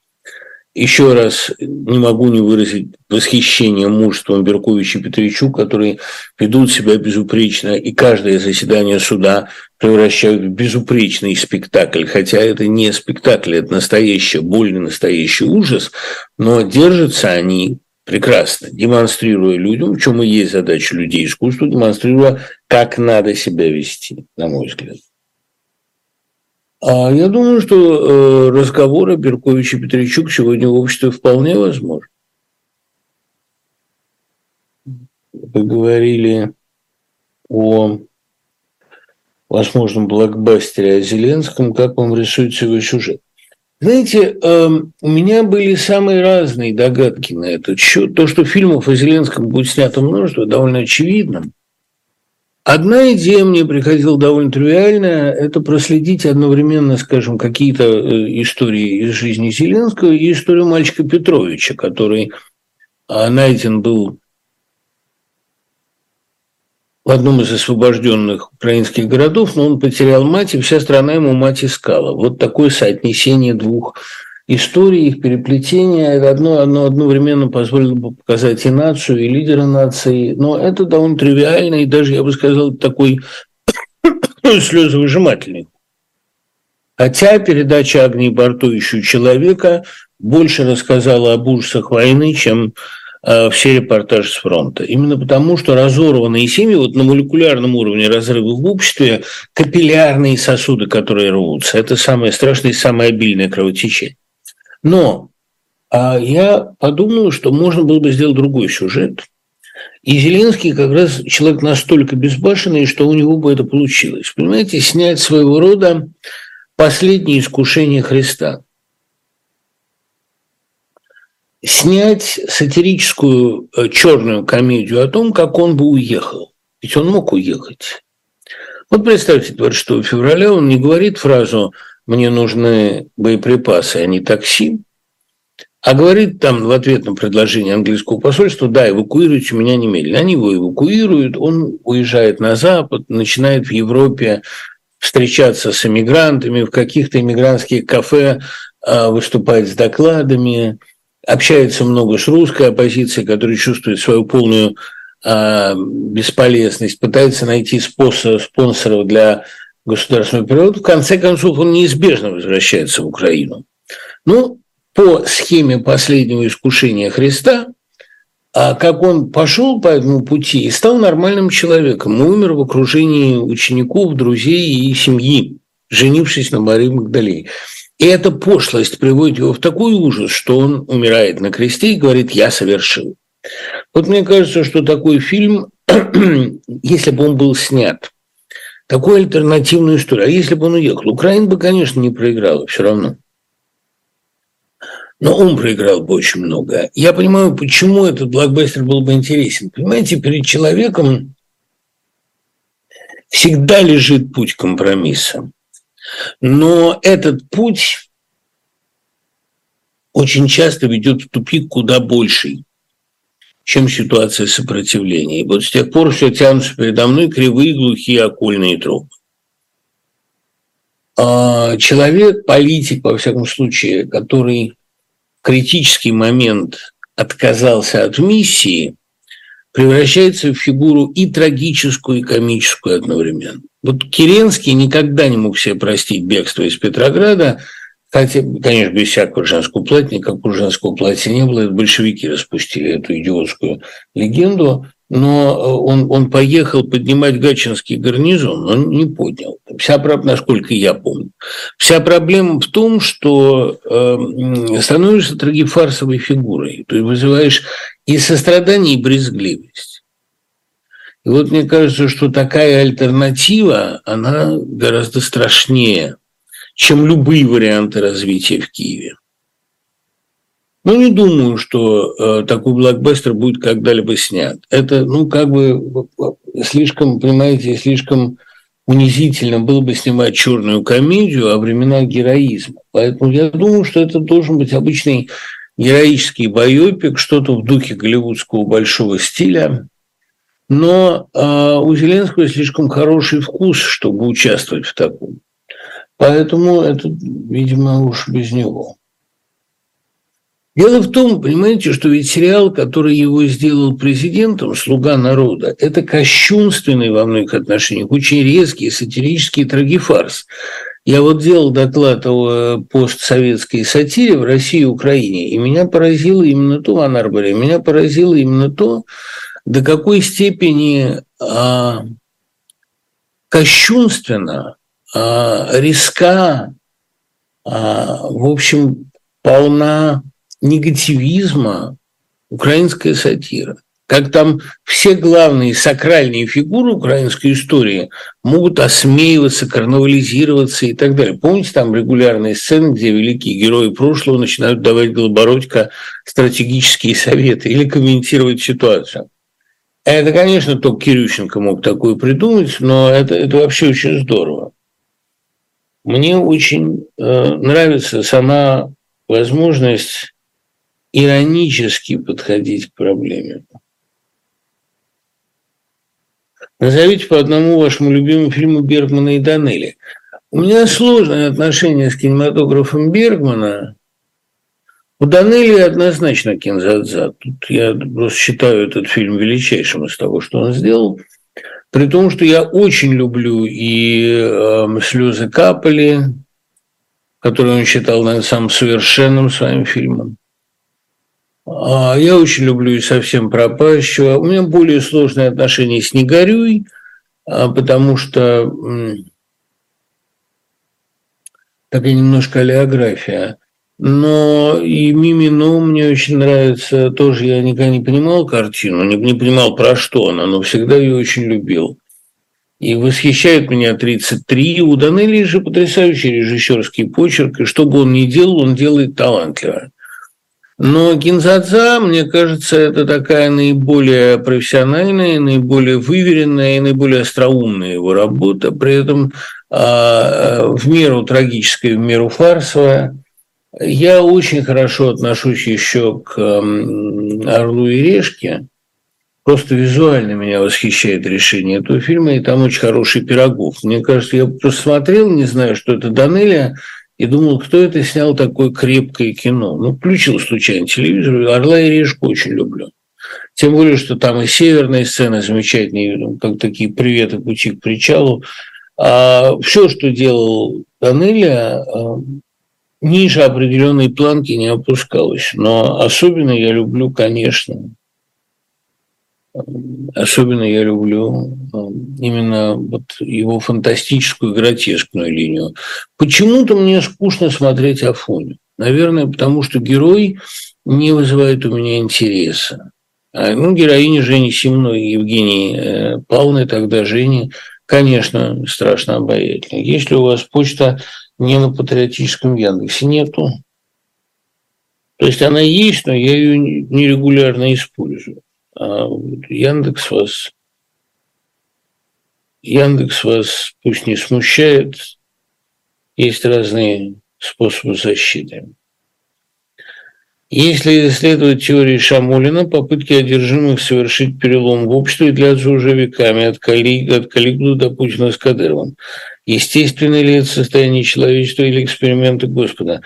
B: еще раз не могу не выразить восхищение мужеством Берковича и Петричук, которые ведут себя безупречно, и каждое заседание суда превращают в безупречный спектакль, хотя это не спектакль, это настоящий боль, настоящий ужас, но держатся они прекрасно, демонстрируя людям, в чем и есть задача людей искусства, демонстрируя, как надо себя вести, на мой взгляд. А я думаю, что э, разговоры Беркович и Петричук сегодня в обществе вполне возможны. Вы говорили о возможном блокбастере о Зеленском, как вам рисуется его сюжет. Знаете, эм, у меня были самые разные догадки на этот счет. То, что фильмов о Зеленском будет снято множество, довольно очевидно – Одна идея мне приходила довольно тривиальная – это проследить одновременно, скажем, какие-то э, истории из жизни Зеленского и историю мальчика Петровича, который а, найден был в одном из освобожденных украинских городов, но он потерял мать, и вся страна ему мать искала. Вот такое соотнесение двух истории, их переплетения, одно, одно одновременно позволило бы показать и нацию, и лидера нации, но это довольно тривиально, и даже, я бы сказал, такой [COUGHS] слезовыжимательный. Хотя передача Барто «Ищу человека» больше рассказала об ужасах войны, чем э, все репортажи с фронта. Именно потому, что разорванные семьи, вот на молекулярном уровне разрывы в обществе, капиллярные сосуды, которые рвутся, это самое страшное и самое обильное кровотечение. Но а я подумал, что можно было бы сделать другой сюжет. И Зеленский как раз человек настолько безбашенный, что у него бы это получилось. Понимаете, снять своего рода последнее искушение Христа. Снять сатирическую э, черную комедию о том, как он бы уехал. Ведь он мог уехать. Вот представьте, 26 февраля он не говорит фразу мне нужны боеприпасы, а не такси. А говорит там в ответ на предложение английского посольства, да, эвакуируйте меня немедленно. Они его эвакуируют, он уезжает на Запад, начинает в Европе встречаться с эмигрантами, в каких-то эмигрантских кафе а, выступать с докладами, общается много с русской оппозицией, которая чувствует свою полную а, бесполезность, пытается найти способ, спонсоров для государственного перевода, в конце концов он неизбежно возвращается в Украину. Ну, по схеме последнего искушения Христа, а как он пошел по этому пути и стал нормальным человеком, умер в окружении учеников, друзей и семьи, женившись на Марии Магдалине. И эта пошлость приводит его в такой ужас, что он умирает на кресте и говорит «я совершил». Вот мне кажется, что такой фильм, [CLEARS THROAT] если бы он был снят такую альтернативную историю. А если бы он уехал? Украина бы, конечно, не проиграла все равно. Но он проиграл бы очень много. Я понимаю, почему этот блокбастер был бы интересен. Понимаете, перед человеком всегда лежит путь компромисса. Но этот путь очень часто ведет в тупик куда больший чем ситуация сопротивления. И вот с тех пор все тянутся передо мной кривые, глухие окольные трубы. А человек, политик, во всяком случае, который в критический момент отказался от миссии, превращается в фигуру и трагическую, и комическую одновременно. Вот Керенский никогда не мог себе простить бегство из Петрограда – Хотя, конечно, без всякого женского платья, никакого женского платья не было. Это большевики распустили эту идиотскую легенду. но э, он, он поехал поднимать Гачинский гарнизон, но не поднял. Вся проблема, насколько я помню, вся проблема в том, что э, становишься трагифарсовой фигурой, то есть вызываешь и сострадание, и брезгливость. И вот мне кажется, что такая альтернатива, она гораздо страшнее, чем любые варианты развития в Киеве. Ну, не думаю, что э, такой блокбастер будет когда-либо снят. Это, ну, как бы слишком, понимаете, слишком унизительно было бы снимать черную комедию о временах героизма. Поэтому я думаю, что это должен быть обычный героический байопик, что-то в духе голливудского большого стиля. Но э, у Зеленского слишком хороший вкус, чтобы участвовать в таком. Поэтому это, видимо, уж без него. Дело в том, понимаете, что ведь сериал, который его сделал президентом, «Слуга народа», это кощунственный во многих отношениях, очень резкий сатирический трагифарс. Я вот делал доклад о постсоветской сатире в России и Украине, и меня поразило именно то, Анарборе, меня поразило именно то, до какой степени а, кощунственно, риска, а, в общем, полна негативизма украинская сатира. Как там все главные сакральные фигуры украинской истории могут осмеиваться, карнавализироваться и так далее. Помните там регулярные сцены, где великие герои прошлого начинают давать Голобородько стратегические советы или комментировать ситуацию? Это, конечно, только Кирющенко мог такое придумать, но это, это вообще очень здорово. Мне очень э, нравится сама возможность иронически подходить к проблеме. Назовите по одному вашему любимому фильму Бергмана и Данелли. У меня сложное отношение с кинематографом Бергмана. У Данелли однозначно Кинзадза. Тут я просто считаю этот фильм величайшим из того, что он сделал. При том, что я очень люблю и э, «Слезы капали», который он считал, наверное, самым совершенным своим фильмом. А, я очень люблю и совсем пропащего. У меня более сложные отношения с «Не горюй», а, потому что такая немножко олеография. Но и Мимино мне очень нравится. Тоже я никогда не понимал картину, не, не понимал, про что она, но всегда ее очень любил. И восхищает меня 33. У Данелли же потрясающий режиссерский почерк, и что бы он ни делал, он делает талантливо. Но Кинзадза, мне кажется, это такая наиболее профессиональная, наиболее выверенная и наиболее остроумная его работа, при этом а, в меру трагическая, в меру фарсовая. Я очень хорошо отношусь еще к «Орлу и Решке». Просто визуально меня восхищает решение этого фильма, и там очень хороший Пирогов. Мне кажется, я просто смотрел, не знаю, что это Данелия, и думал, кто это снял такое крепкое кино. Ну, включил случайно телевизор, «Орла и решку» очень люблю. Тем более, что там и северные сцены замечательные, ну, как такие приветы пути к причалу. А все, что делал Данеля, а, ниже определенной планки не опускалось. Но особенно я люблю, конечно, Особенно я люблю эм, именно вот его фантастическую гротескную линию. Почему-то мне скучно смотреть Афоню. Наверное, потому что герой не вызывает у меня интереса. А, ну, героиня Жени Симной и Евгении э, Павловны, тогда Жени, конечно, страшно обаятельна. Если у вас почта не на патриотическом Яндексе, нету. То есть она есть, но я ее нерегулярно использую. А Яндекс вас Яндекс вас пусть не смущает, есть разные способы защиты. Если исследовать теории Шамулина, попытки одержимых совершить перелом в обществе длятся уже веками, от коллег, от коллег до Путина с Кадыровым. Естественно ли это состояние человечества или эксперименты Господа?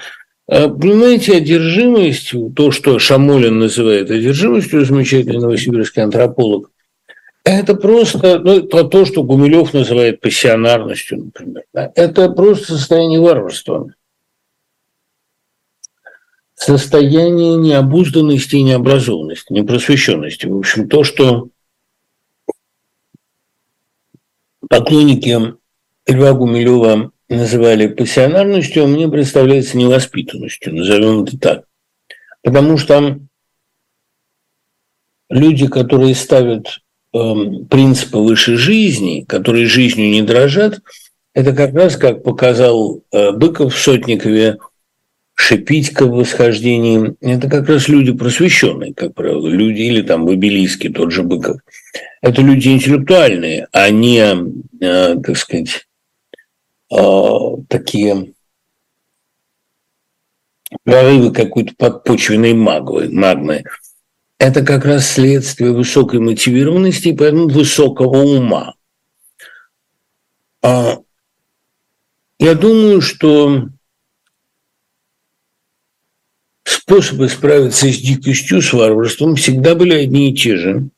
B: А, понимаете, одержимость, то, что Шамолин называет одержимостью, замечательный новосибирский антрополог, это просто ну, то, то, что Гумилев называет пассионарностью, например. Да? Это просто состояние варварства. Состояние необузданности и необразованности, непросвещенности. В общем, то, что поклонники Льва Гумилева называли пассионарностью, а мне представляется невоспитанностью, назовем это так. Потому что люди, которые ставят э, принципы выше жизни, которые жизнью не дрожат, это как раз, как показал э, Быков в Сотникове, Шипитько в восхождении, это как раз люди просвещенные, как правило, люди, или там Бабилийский, тот же Быков. Это люди интеллектуальные, а не, э, так сказать, такие прорывы какой-то подпочвенной магмы, магмы. Это как раз следствие высокой мотивированности и поэтому высокого ума. А, я думаю, что способы справиться с дикостью, с варварством всегда были одни и те же.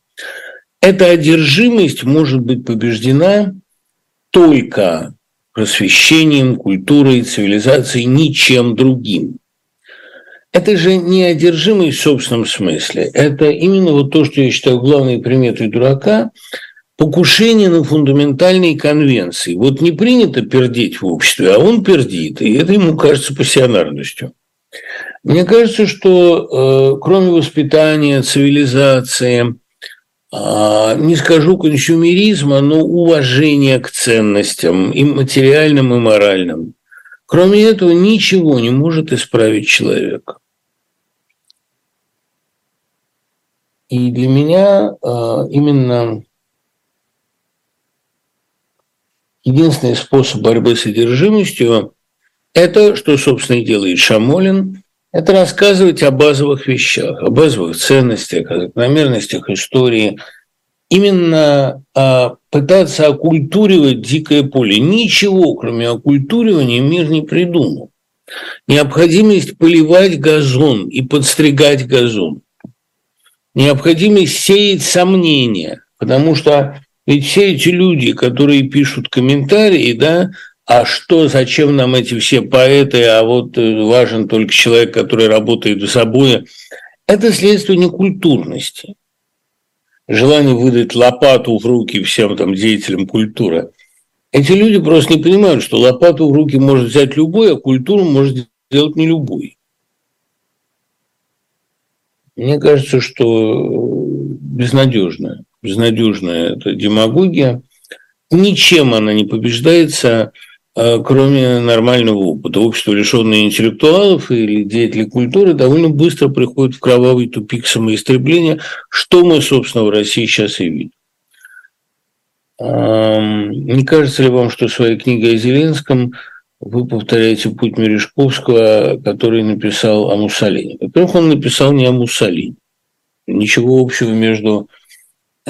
B: Эта одержимость может быть побеждена только просвещением, культурой, цивилизацией, ничем другим. Это же не одержимость в собственном смысле. Это именно вот то, что я считаю главной приметой дурака – покушение на фундаментальные конвенции. Вот не принято пердеть в обществе, а он пердит, и это ему кажется пассионарностью. Мне кажется, что э, кроме воспитания, цивилизации, не скажу консюмеризма, но уважения к ценностям, и материальным, и моральным, кроме этого ничего не может исправить человека. И для меня э, именно единственный способ борьбы с одержимостью – это, что, собственно, и делает Шамолин, это рассказывать о базовых вещах, о базовых ценностях, о закономерностях истории, именно а, пытаться оккультуривать дикое поле. Ничего, кроме оккультуривания, мир не придумал. Необходимость поливать газон и подстригать газон. Необходимость сеять сомнения, потому что ведь все эти люди, которые пишут комментарии, да, а что, зачем нам эти все поэты, а вот э, важен только человек, который работает в собой, это следствие некультурности. Желание выдать лопату в руки всем там деятелям культуры. Эти люди просто не понимают, что лопату в руки может взять любой, а культуру может сделать не любой. Мне кажется, что безнадежная безнадежная эта демагогия. Ничем она не побеждается, кроме нормального опыта. Общество, лишенное интеллектуалов или деятелей культуры, довольно быстро приходит в кровавый тупик самоистребления, что мы, собственно, в России сейчас и видим. Не кажется ли вам, что своей книгой о Зеленском вы повторяете путь Мережковского, который написал о Муссолини? Во-первых, он написал не о Муссолини. Ничего общего между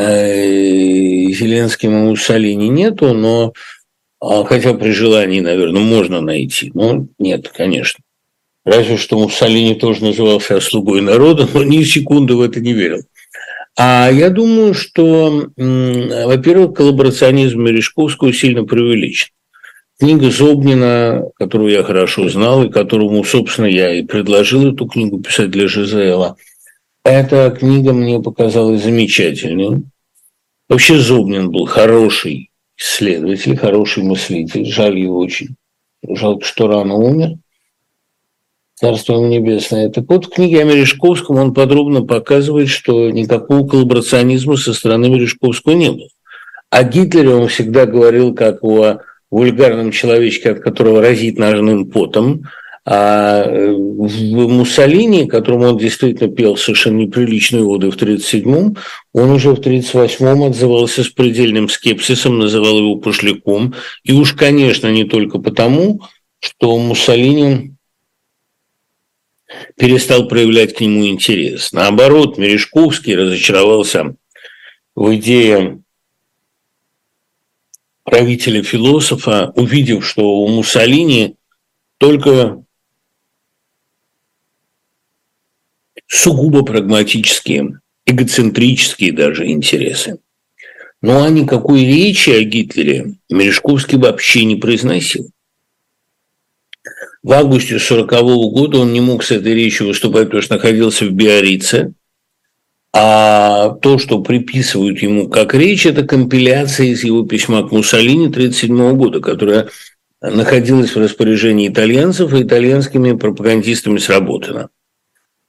B: Э, Зеленским и Муссолини нету, но а, хотя при желании, наверное, можно найти. Но нет, конечно. Разве что Муссолини тоже назывался слугой народа, но ни секунды в это не верил. А я думаю, что, во-первых, коллаборационизм Мережковского сильно преувеличен. Книга Зобнина, которую я хорошо знал, и которому, собственно, я и предложил эту книгу писать для ЖЗЛа – эта книга мне показалась замечательной. Вообще Зубнин был хороший исследователь, хороший мыслитель. Жаль его очень. Жалко, что рано умер. Царство ему небесное. Так вот, в книге о Мережковском он подробно показывает, что никакого коллаборационизма со стороны Мережковского не было. О Гитлере он всегда говорил как о вульгарном человечке, от которого разит ножным потом, а э, в Муссолини, которому он действительно пел совершенно неприличные воды в 1937-м, он уже в 1938-м отзывался с предельным скепсисом, называл его пошляком. И уж, конечно, не только потому, что Муссолини перестал проявлять к нему интерес. Наоборот, Мережковский разочаровался в идее правителя-философа, увидев, что у Муссолини только сугубо прагматические, эгоцентрические даже интересы. Ну а никакой речи о Гитлере Мережковский вообще не произносил. В августе 1940 года он не мог с этой речью выступать, потому что находился в Биорице. А то, что приписывают ему как речь, это компиляция из его письма к Муссолини 1937 года, которое находилось в распоряжении итальянцев и итальянскими пропагандистами сработано.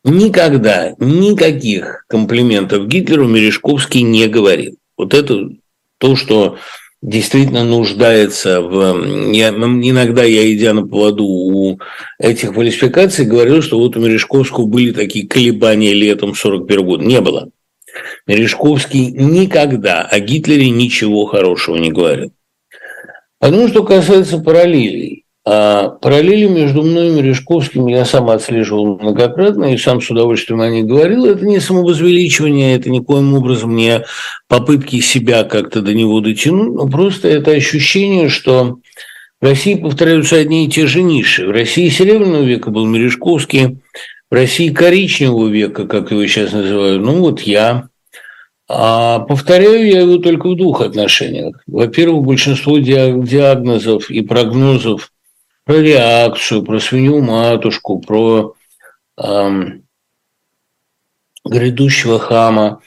B: Никогда никаких комплиментов Гитлеру Мережковский не говорил. Вот это то, что действительно нуждается в... Я, иногда я, идя на поводу у этих квалификаций, говорил, что вот у Мережковского были такие колебания летом 41 года. Не было. Мережковский никогда о Гитлере ничего хорошего не говорил. Потому что касается параллелей. А параллели между мной и Мережковским я сам отслеживал многократно и сам с удовольствием о них говорил. Это не самовозвеличивание, это никоим образом не попытки себя как-то до него дотянуть, но просто это ощущение, что в России повторяются одни и те же ниши. В России Серебряного века был Мережковский, в России Коричневого века, как его сейчас называют, ну вот я. А повторяю я его только в двух отношениях. Во-первых, большинство диагнозов и прогнозов про реакцию, про свинью матушку, про эм, грядущего хама.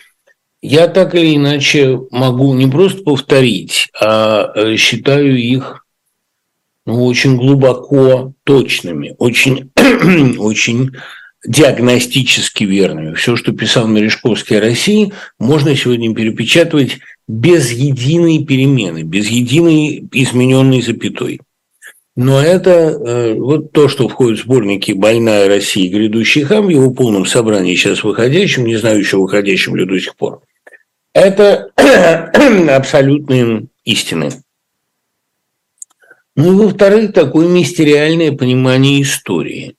B: Я так или иначе могу не просто повторить, а э, считаю их ну, очень глубоко точными, очень, [CLEARS THROAT] очень диагностически верными. Все, что писал Мережковский о России, можно сегодня перепечатывать без единой перемены, без единой измененной запятой. Но это э, вот то, что входит в сборники «Больная Россия. Грядущий хам» в его полном собрании сейчас выходящем, не знаю еще выходящем ли до сих пор, это [CLEARS THROAT] абсолютные истины. Ну и во-вторых, такое мистериальное понимание истории.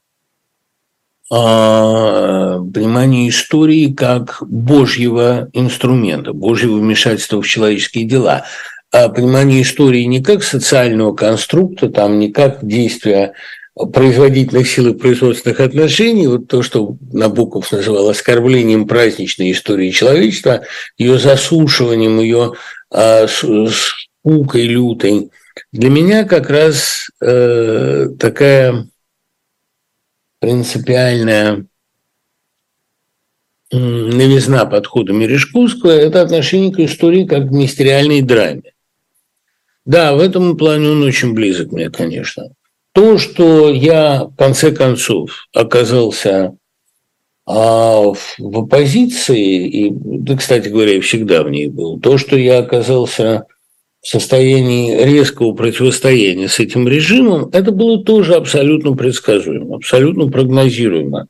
B: А, понимание истории как божьего инструмента, божьего вмешательства в человеческие дела – понимание истории не как социального конструкта, там, не как действия производительных сил и производственных отношений, вот то, что Набоков называл оскорблением праздничной истории человечества, ее засушиванием, ее э, скукой лютой, для меня как раз э, такая принципиальная новизна подхода Мережковского – это отношение к истории как к мистериальной драме. Да, в этом плане он очень близок мне, конечно. То, что я, в конце концов, оказался а, в оппозиции, и, да, кстати говоря, я всегда в ней был, то, что я оказался в состоянии резкого противостояния с этим режимом, это было тоже абсолютно предсказуемо, абсолютно прогнозируемо.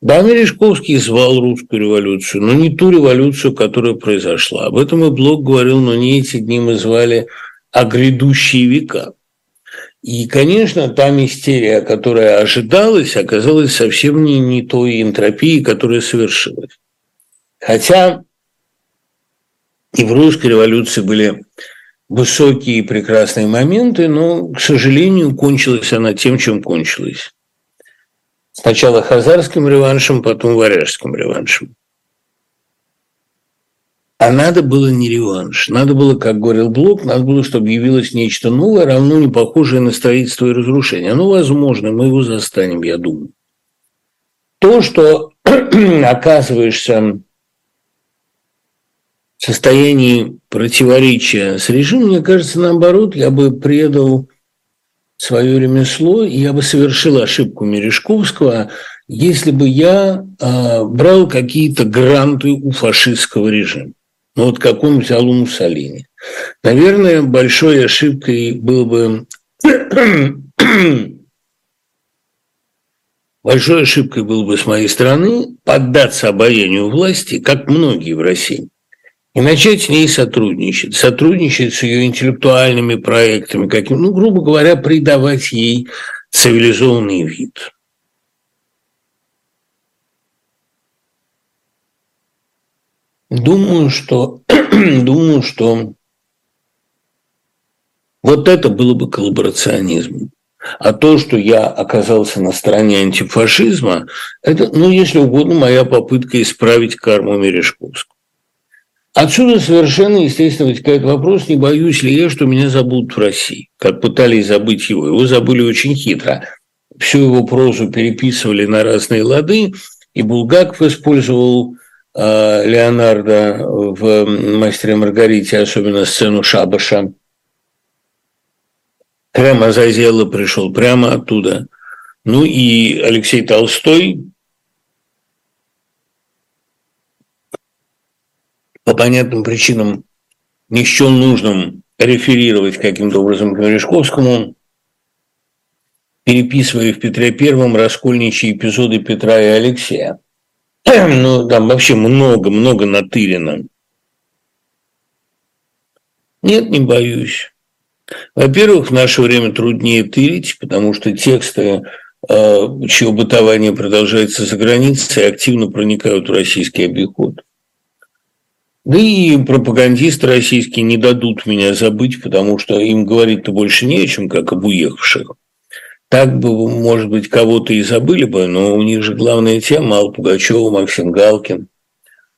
B: Да, Мережковский звал русскую революцию, но не ту революцию, которая произошла. Об этом и Блок говорил, но не эти дни мы звали о грядущие века. И, конечно, та мистерия, которая ожидалась, оказалась совсем не, не той энтропией, которая совершилась. Хотя и в русской революции были высокие и прекрасные моменты, но, к сожалению, кончилась она тем, чем кончилась. Сначала хазарским реваншем, потом варяжским реваншем. А надо было не реванш. Надо было, как говорил Блок, надо было, чтобы явилось нечто новое, равно не похожее на строительство и разрушение. Оно возможно, мы его застанем, я думаю. То, что [CLEARS THROAT] оказываешься в состоянии противоречия с режимом, мне кажется, наоборот, я бы предал свое ремесло, и я бы совершил ошибку Мережковского, если бы я э, брал какие-то гранты у фашистского режима. Ну вот как он взял у Муссолини. Наверное, большой ошибкой было бы [CLEARS THROAT] большой ошибкой было бы с моей стороны поддаться обаянию власти, как многие в России, и начать с ней сотрудничать, сотрудничать с ее интеллектуальными проектами, каким, ну, грубо говоря, придавать ей цивилизованный вид. Думаю, что, [CLEARS THROAT] думаю, что вот это было бы коллаборационизмом. А то, что я оказался на стороне антифашизма, это, ну, если угодно, моя попытка исправить карму Мережковского. Отсюда совершенно естественно вытекает вопрос, не боюсь ли я, что меня забудут в России, как пытались забыть его. Его забыли очень хитро. Всю его прозу переписывали на разные лады, и Булгаков использовал Леонардо в «Мастере Маргарите», особенно сцену шабаша. Прямо Азазелло пришел, прямо оттуда. Ну и Алексей Толстой по понятным причинам не счел нужным реферировать каким-то образом к Мережковскому, переписывая в Петре Первом раскольничьи эпизоды Петра и Алексея. [CLEARS THROAT] Ну, там вообще много-много натырено. Нет, не боюсь. Во-первых, в наше время труднее тырить, потому что тексты, э, чье бытование продолжается за границей, активно проникают в российский обиход. Да и пропагандисты российские не дадут меня забыть, потому что им говорить-то больше не о чем, как об уехавших. Так бы, может быть, кого-то и забыли бы, но у них же главная тема Алла Пугачева, Максим Галкин,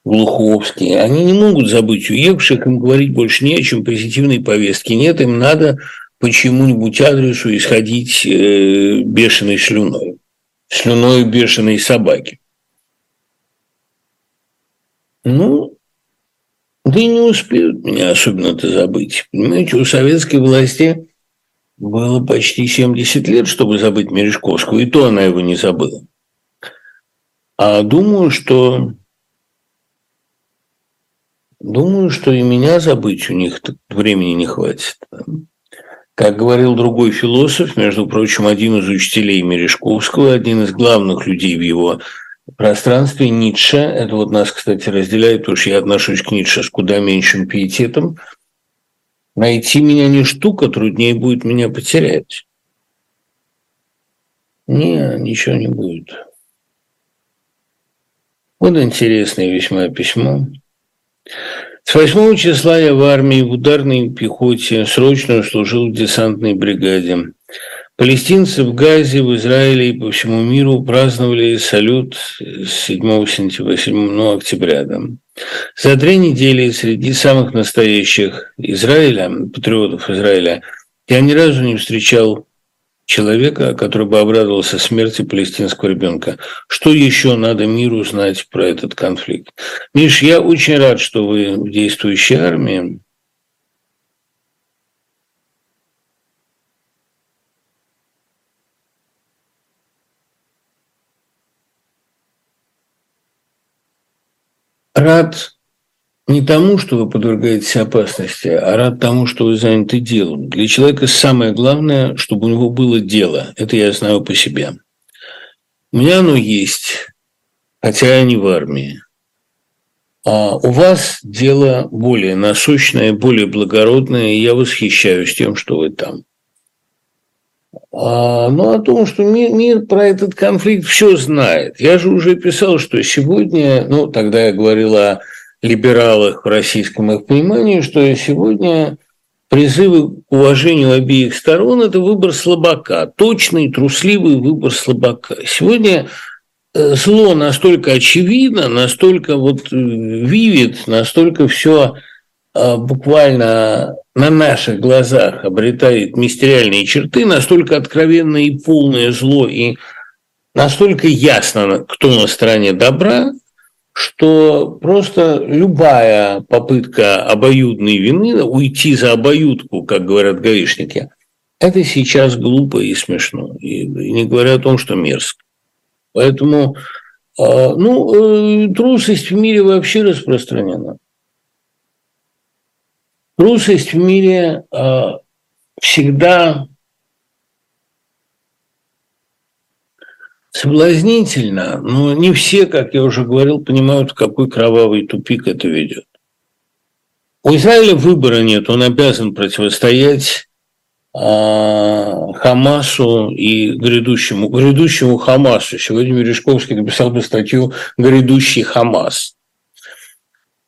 B: Глуховский. Они не могут забыть уехавших, им говорить больше не о чем, позитивной повестки нет, им надо по чему-нибудь адресу исходить э, бешеной слюной, слюной бешеной собаки. Ну, да и не успеют меня особенно-то забыть. Понимаете, у советской власти было почти 70 лет, чтобы забыть Мережковскую, и то она его не забыла. А думаю, что думаю, что и меня забыть у них времени не хватит. Как говорил другой философ, между прочим, один из учителей Мережковского, один из главных людей в его пространстве, Ницше, это вот нас, кстати, разделяет, потому что я отношусь к Ницше с куда меньшим пиететом – Найти меня не штука, труднее будет меня потерять. Не, ничего не будет. Вот интересное весьма письмо. С 8 числа я в армии в ударной пехоте срочно служил в десантной бригаде. Палестинцы в Газе, в Израиле и по всему миру праздновали салют 7 сентября, 7 ну, октября. Да. За три недели среди самых настоящих Израиля, патриотов Израиля, я ни разу не встречал человека, который бы обрадовался смерти палестинского ребенка. Что еще надо миру знать про этот конфликт? Миш, я очень рад, что вы в действующей армии. Рад не тому, что вы подвергаетесь опасности, а рад тому, что вы заняты делом. Для человека самое главное, чтобы у него было дело. Это я знаю по себе. У меня оно есть, хотя я не в армии. А у вас дело более насущное, более благородное, и я восхищаюсь тем, что вы там. А, ну, о том, что мир, мир про этот конфликт все знает. Я же уже писал, что сегодня, ну, тогда я говорил о либералах в российском их понимании, что сегодня призывы к уважению обеих сторон – это выбор слабака, точный, трусливый выбор слабака. Сегодня э, зло настолько очевидно, настолько вот э, вивит, настолько все буквально на наших глазах обретает мистериальные черты, настолько откровенное и полное зло, и настолько ясно, кто на стороне добра, что просто любая попытка обоюдной вины, уйти за обоюдку, как говорят гаишники, это сейчас глупо и смешно, и не говоря о том, что мерзко. Поэтому, а, ну, э, трусость в мире вообще распространена. Трусость в мире э, всегда соблазнительна, но не все, как я уже говорил, понимают, в какой кровавый тупик это ведет. У Израиля выбора нет, он обязан противостоять э, Хамасу и грядущему, грядущему Хамасу. Сегодня Мережковский написал бы статью «Грядущий Хамас».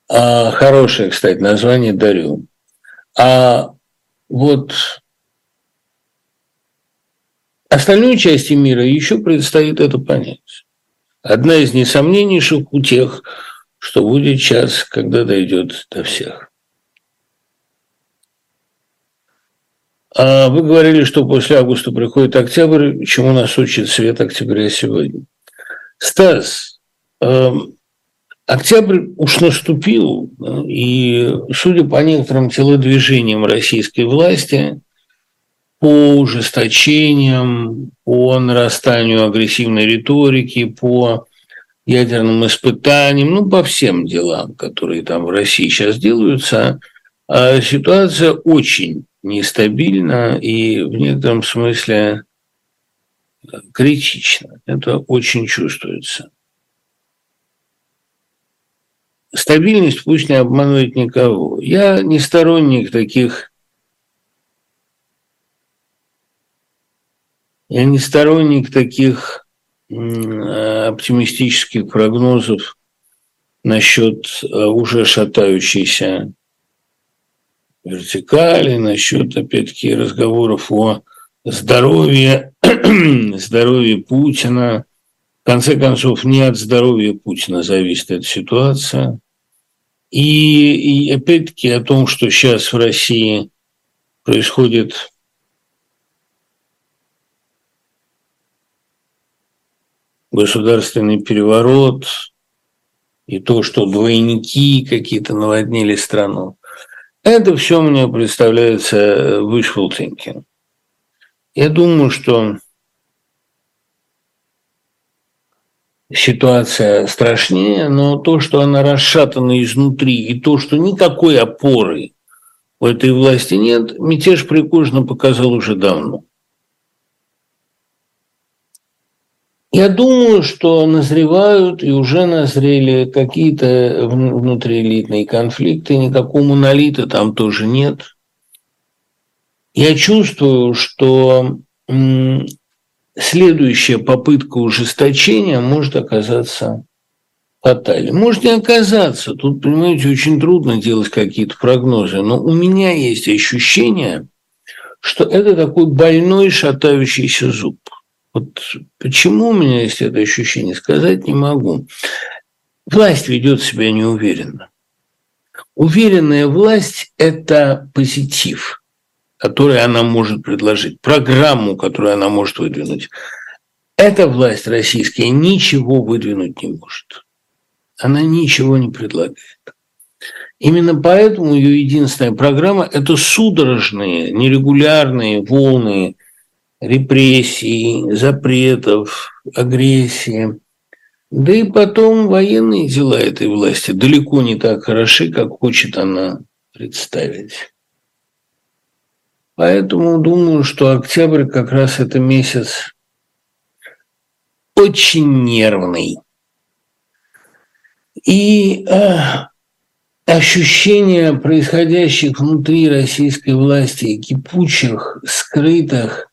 B: А, хорошее, кстати, название дарю. А вот остальной части мира еще предстоит это понять. Одна из несомненнейших утех, что будет час, когда дойдет до всех. А вы говорили, что после августа приходит октябрь, чему нас учит свет октября сегодня. Стас, эм, Октябрь уж наступил, и, судя по некоторым телодвижениям российской власти, по ужесточениям, по нарастанию агрессивной риторики, по ядерным испытаниям, ну, по всем делам, которые там в России сейчас делаются, а ситуация очень нестабильна и в некотором смысле критична. Это очень чувствуется. Стабильность пусть не обманывает никого. Я не сторонник таких Я не сторонник таких оптимистических прогнозов насчет э, уже шатающейся вертикали, насчет, опять-таки, разговоров о здоровье, [CLEARS THROAT] здоровье Путина. В конце концов, не от здоровья Путина зависит эта ситуация. И, и опять-таки о том, что сейчас в России происходит государственный переворот и то, что двойники какие-то наводнили страну. Это все мне представляется wishful thinking. Я думаю, что ситуация страшнее, но то, что она расшатана изнутри, и то, что никакой опоры у этой власти нет, мятеж Пригожина показал уже давно. Я думаю, что назревают и уже назрели какие-то внутриэлитные конфликты, никакого монолита там тоже нет – я чувствую, что следующая попытка ужесточения может оказаться фатальной. Может не оказаться. Тут, понимаете, очень трудно делать какие-то прогнозы. Но у меня есть ощущение, что это такой больной шатающийся зуб. Вот почему у меня есть это ощущение, сказать не могу. Власть ведет себя неуверенно. Уверенная власть – это позитив – которые она может предложить, программу, которую она может выдвинуть. Эта власть российская ничего выдвинуть не может. Она ничего не предлагает. Именно поэтому ее единственная программа – это судорожные, нерегулярные волны репрессий, запретов, агрессии. Да и потом военные дела этой власти далеко не так хороши, как хочет она представить. Поэтому думаю, что октябрь как раз это месяц очень нервный. И э, ощущение происходящих внутри российской власти кипучих, скрытых,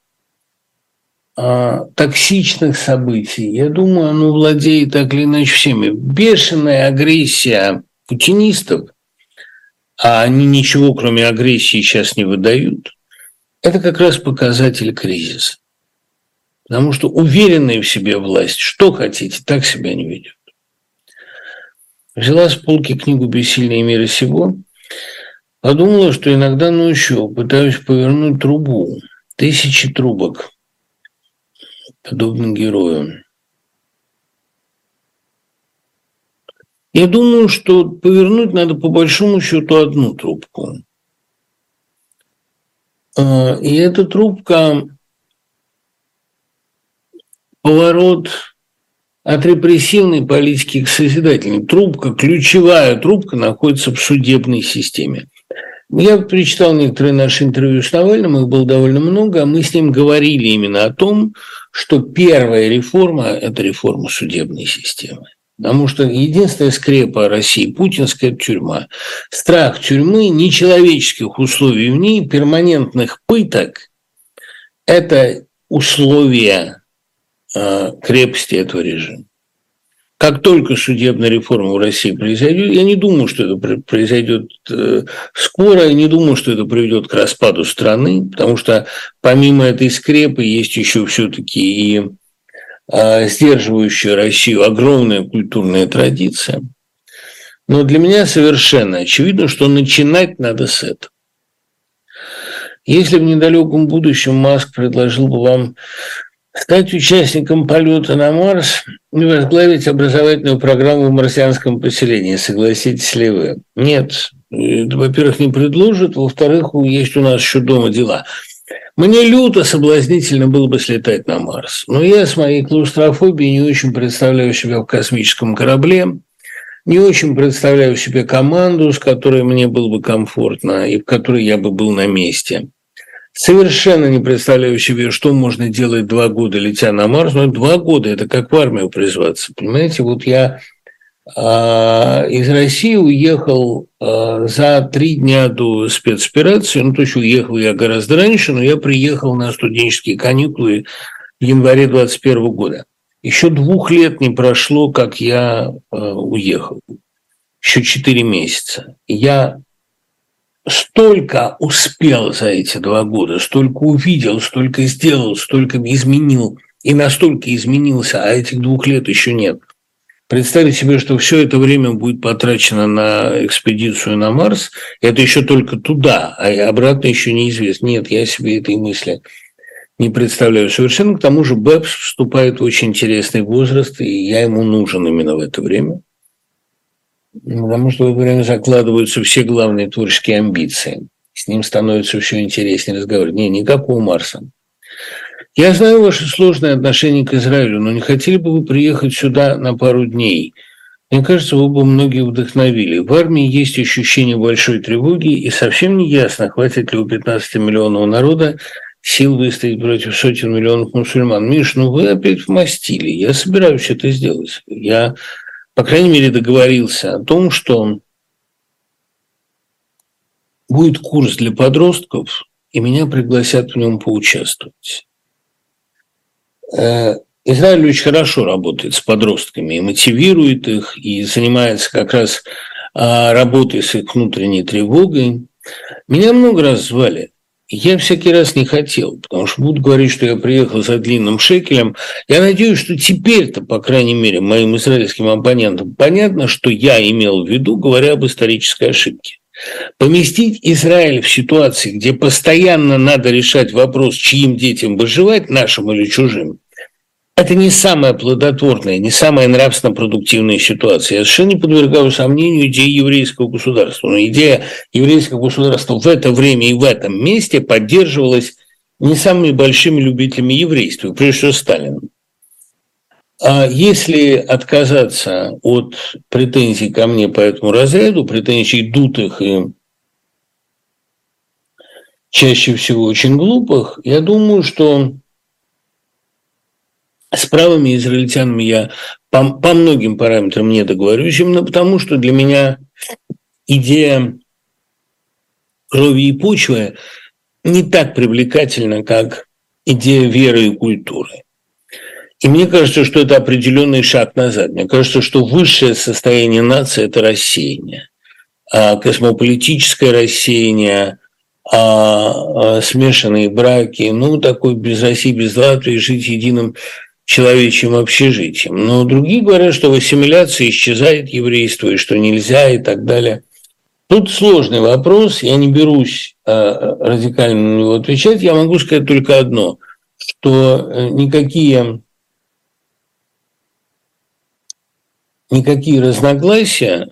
B: э, токсичных событий, я думаю, оно владеет так или иначе всеми. Бешеная агрессия путинистов, а они ничего, кроме агрессии, сейчас не выдают – это как раз показатель кризиса. Потому что уверенная в себе власть, что хотите, так себя не ведет. Взяла с полки книгу «Бессильные мира сего», подумала, что иногда ночью пытаюсь повернуть трубу. Тысячи трубок, подобно герою. Я думаю, что повернуть надо по большому счету одну трубку. А, и эта трубка поворот от репрессивной политики к созидательной. Трубка, ключевая трубка находится в судебной системе. Я перечитал некоторые наши интервью с Навальным, их было довольно много, а мы с ним говорили именно о том, что первая реформа – это реформа судебной системы. Потому что единственная скрепа России – путинская тюрьма. Страх тюрьмы, нечеловеческих условий в ней, перманентных пыток – это условия э, крепости этого режима. Как только судебная реформа в России произойдет, я не думаю, что это произойдет э, скоро, я не думаю, что это приведет к распаду страны, потому что помимо этой скрепы есть еще все-таки и сдерживающая Россию огромная культурная традиция. Но для меня совершенно очевидно, что начинать надо с этого. Если в недалеком будущем Маск предложил бы вам стать участником полета на Марс и возглавить образовательную программу в марсианском поселении. Согласитесь ли вы? Нет. Во-первых, не предложат. Во-вторых, есть у нас еще дома дела. Мне люто соблазнительно было бы слетать на Марс. Но я с моей клаустрофобией не очень представляю себя в космическом корабле, не очень представляю себе команду, с которой мне было бы комфортно и в которой я бы был на месте. Совершенно не представляю себе, что можно делать два года, летя на Марс. Но два года – это как в армию призваться. Понимаете, вот я из России уехал а, за три дня до спецоперации. Ну, то есть уехал я гораздо раньше, но я приехал на студенческие каникулы в январе 2021 года. Еще двух лет не прошло, как я а, уехал. Еще четыре месяца. Я столько успел за эти два года, столько увидел, столько сделал, столько изменил, и настолько изменился, а этих двух лет еще нет. Представить себе, что все это время будет потрачено на экспедицию на Марс, это еще только туда, а обратно еще неизвестно. Нет, я себе этой мысли не представляю совершенно. К тому же Бэпс вступает в очень интересный возраст, и я ему нужен именно в это время. Потому что в это время закладываются все главные творческие амбиции. С ним становится все интереснее разговаривать. Не, никакого Марса. Я знаю ваше сложное отношение к Израилю, но не хотели бы вы приехать сюда на пару дней? Мне кажется, вы бы многие вдохновили. В армии есть ощущение большой тревоги, и совсем не ясно, хватит ли у 15 миллионов народа сил выстоять против сотен миллионов мусульман. Миш, ну вы опять вмастили. Я собираюсь это сделать. Я по крайней мере, договорился о том, что будет курс для подростков, и меня пригласят в нем поучаствовать. Э, Израиль очень хорошо работает с подростками и мотивирует их, и занимается как раз а, работой с их внутренней тревогой. Меня много раз звали я всякий раз не хотел, потому что будут говорить, что я приехал за длинным шекелем. Я надеюсь, что теперь-то, по крайней мере, моим израильским оппонентам понятно, что я имел в виду, говоря об исторической ошибке. Поместить Израиль в ситуации, где постоянно надо решать вопрос, чьим детям выживать, нашим или чужим, это не самая плодотворная, не самая нравственно продуктивная ситуация. Я совершенно не подвергаю сомнению идеи еврейского государства. Но идея еврейского государства в это время и в этом месте поддерживалась не самыми большими любителями еврейства, прежде всего Сталином. А если отказаться от претензий ко мне по этому разряду, претензий дутых и чаще всего очень глупых, я думаю, что с правыми израильтянами я по, по многим параметрам не договорюсь, именно потому что для меня идея крови и почвы не так привлекательна, как идея веры и культуры. И мне кажется, что это определенный шаг назад. Мне кажется, что высшее состояние нации – это рассеяние. А космополитическое рассеяние, а, а смешанные браки, ну, такой без России, без Латвии, жить единым человечьим общежитием. Но другие говорят, что в ассимиляции исчезает еврейство, и что нельзя, и так далее. Тут сложный вопрос, я не берусь радикально на него отвечать, я могу сказать только одно, что э, никакие, никакие разногласия,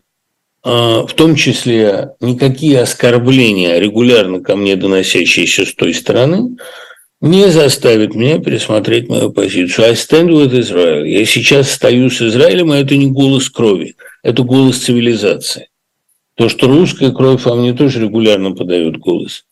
B: э, в том числе никакие оскорбления, регулярно ко мне доносящиеся с той стороны, не заставит меня пересмотреть мою позицию. I stand with Israel. Я сейчас стою с Израилем, и это не голос крови, это голос цивилизации. То, что русская кровь вам не тоже регулярно подает голос.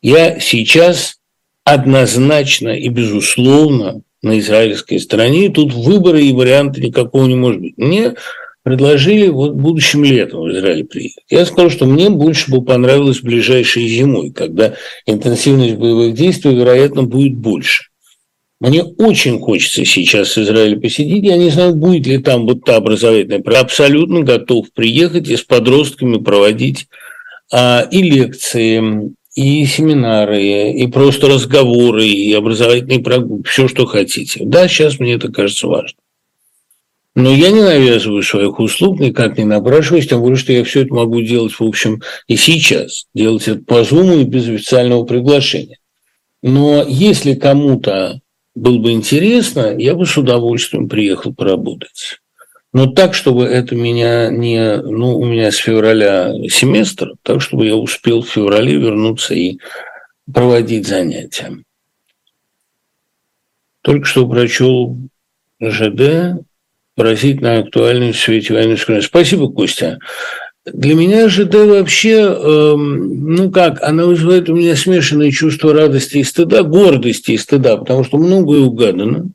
B: Я сейчас однозначно и безусловно на израильской стороне, и тут выбора и варианта никакого не может быть. Мне предложили вот будущим летом в Израиль приехать. Я сказал, что мне больше бы понравилось ближайшей зимой, когда интенсивность боевых действий, вероятно, будет больше. Мне очень хочется сейчас в Израиле посидеть. Я не знаю, будет ли там вот та образовательная. Я абсолютно готов приехать и с подростками проводить а, и лекции, и семинары, и просто разговоры, и образовательные прогулки, все, что хотите. Да, сейчас мне это кажется важным. Но я не навязываю своих услуг, никак не напрашиваюсь, тем более, что я все это могу делать, в общем, и сейчас. Делать это по зуму и без официального приглашения. Но если кому-то было бы интересно, я бы с удовольствием приехал поработать. Но так, чтобы это меня не... Ну, у меня с февраля семестр, так, чтобы я успел в феврале вернуться и проводить занятия. Только что прочел ЖД, поразительно актуальный в свете войны. Спасибо, Костя. Для меня ЖД вообще, э, ну как, она вызывает у меня смешанные чувства радости и стыда, гордости и стыда, потому что многое угадано,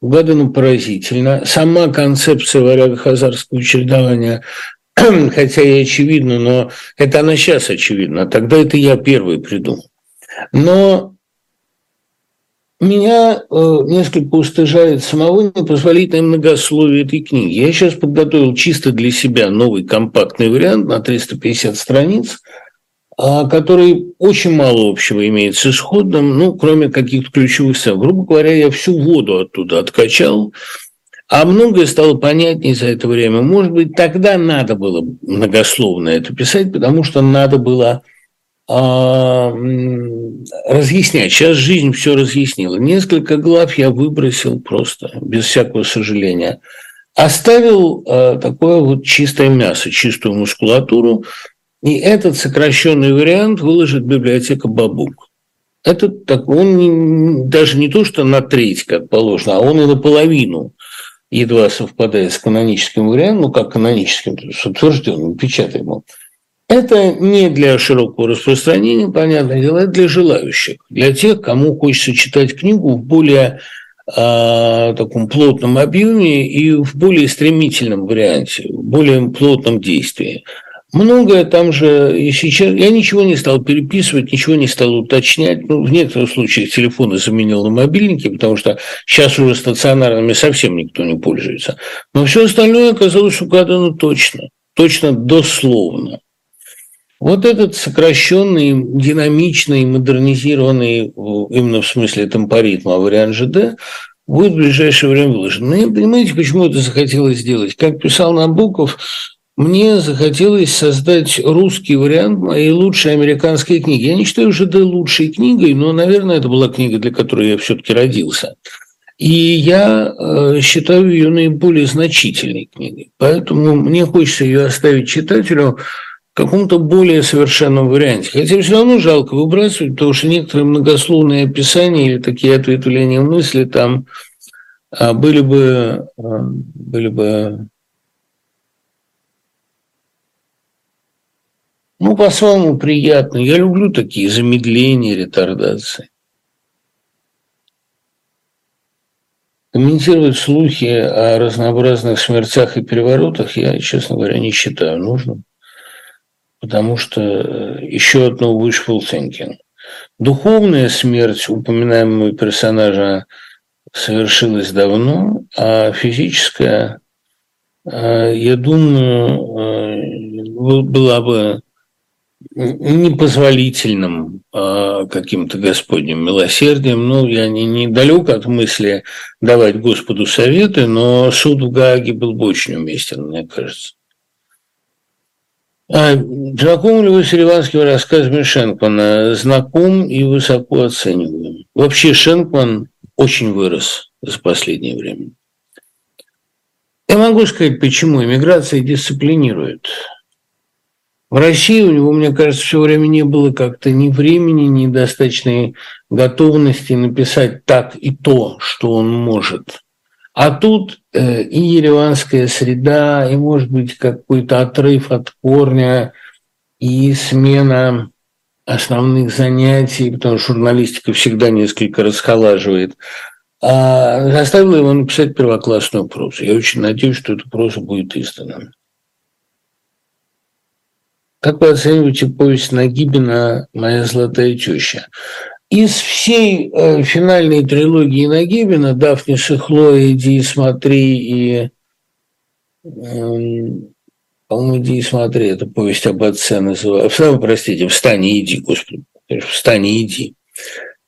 B: угадано поразительно. Сама концепция варяго-хазарского чередования, [CLEARS THROAT] хотя и очевидно, но это она сейчас очевидна, тогда это я первый придумал. Но меня э, несколько устыжает самого непозволительное многословие этой книги. Я сейчас подготовил чисто для себя новый компактный вариант на 350 страниц, который очень мало общего имеет с исходным, ну, кроме каких-то ключевых сцен. Грубо говоря, я всю воду оттуда откачал, а многое стало понятнее за это время. Может быть, тогда надо было многословно это писать, потому что надо было а, разъяснять. Сейчас жизнь все разъяснила. Несколько глав я выбросил просто, без всякого сожаления. Оставил э, такое вот чистое мясо, чистую мускулатуру, и этот сокращенный вариант выложит библиотека Бабук. Это так, он даже не то, что на треть, как положено, а он и наполовину едва совпадает с каноническим вариантом, ну, как каноническим, то есть утвержденным, печатаемым. Это не для широкого распространения, понятное дело, это для желающих, для тех, кому хочется читать книгу в более э, таком плотном объеме и в более стремительном варианте, в более плотном действии. Многое там же и сейчас... Я ничего не стал переписывать, ничего не стал уточнять. Ну, в некоторых случаях телефоны заменил на мобильники, потому что сейчас уже стационарными совсем никто не пользуется. Но все остальное оказалось угадано точно, точно дословно. Вот этот сокращенный, динамичный, модернизированный, именно в смысле темпоритма вариант ЖД, будет в ближайшее время выложен. Но ну, понимаете, почему это захотелось сделать? Как писал Набоков, мне захотелось создать русский вариант моей лучшей американской книги. Я не считаю ЖД лучшей книгой, но, наверное, это была книга, для которой я все-таки родился. И я э, считаю ее наиболее значительной книгой. Поэтому мне хочется ее оставить читателю каком-то более совершенном варианте. Хотя все равно жалко выбрасывать, потому что некоторые многословные описания или такие ответвления мысли там а, были бы, а, были бы ну, по-своему приятно. Я люблю такие замедления, ретардации. Комментировать слухи о разнообразных смертях и переворотах я, честно говоря, не считаю нужным потому что э, еще одно wishful thinking. Духовная смерть упоминаемого персонажа совершилась давно, а физическая, э, я думаю, э, была бы непозволительным каким-то Господним милосердием. Ну, я не, не далек от мысли давать Господу советы, но суд в Гааге был бы очень уместен, мне кажется. А, знаком ли вы с Ереванским рассказами Шенкмана? Знаком и высоко оцениваю. Вообще Шенкман очень вырос за последнее время. Я могу сказать, почему. Иммиграция дисциплинирует. В России у него, мне кажется, все время не было как-то ни времени, ни достаточной готовности написать так и то, что он может. А тут э, и ереванская среда, и, может быть, какой-то отрыв от корня, и смена основных занятий, потому что журналистика всегда несколько расхолаживает, а заставила его написать первоклассную прозу. Я очень надеюсь, что эта проза будет издана. Как вы оцениваете повесть Нагибина «Моя золотая теща»? Из всей э, финальной трилогии Нагибина «Дафнис и Хлоя», «Иди и смотри» и, э, по-моему, «Иди и смотри» – это повесть об отце называется. Простите, «Встань и иди», господи, «Встань и иди».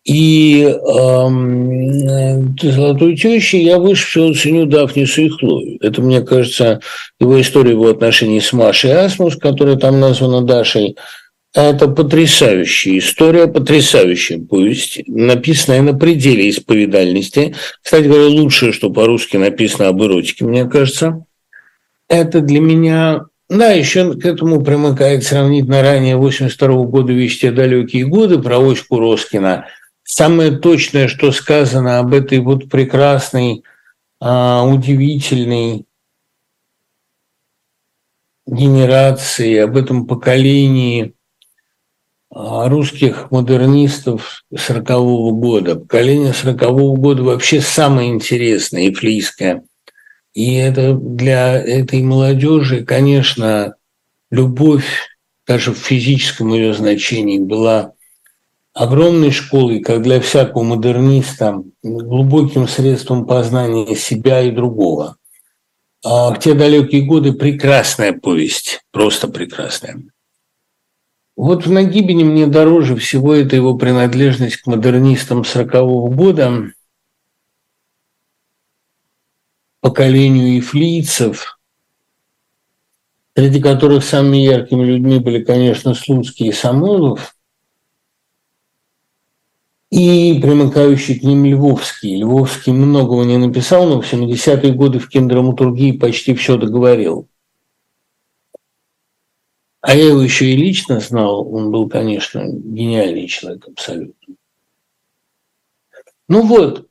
B: И эм, «Золотой тещи» я выше всего ценю Дафнису и Хлою. Это, мне кажется, его история его отношений с Машей Асмус, которая там названа Дашей – Это потрясающая история, потрясающая повесть, написанная на пределе исповедальности. Кстати говоря, лучшее, что по-русски написано об эротике, мне кажется. Это для меня... Да, еще к этому примыкает сравнительно ранее 82 года «Вещь те далекие годы» про Оську Роскина. Самое точное, что сказано об этой вот прекрасной, а, удивительной генерации, об этом поколении а, русских модернистов 40-го года. Поколение 40-го года вообще самое интересное и флийское. И это для этой молодежи, конечно, любовь даже в физическом ее значении была огромной школой, как для всякого модерниста, глубоким средством познания себя и другого. А в те далекие годы прекрасная повесть, просто прекрасная. Вот в Нагибине мне дороже всего это его принадлежность к модернистам 40-го года, поколению ифлийцев, среди которых самыми яркими людьми были, конечно, Слуцкий и Самойлов – и примыкающий к ним Львовский. Львовский многого не написал, но в 70-е годы в киндраматургии почти все договорил. А я его еще и лично знал, он был, конечно, гениальный человек абсолютно. Ну вот,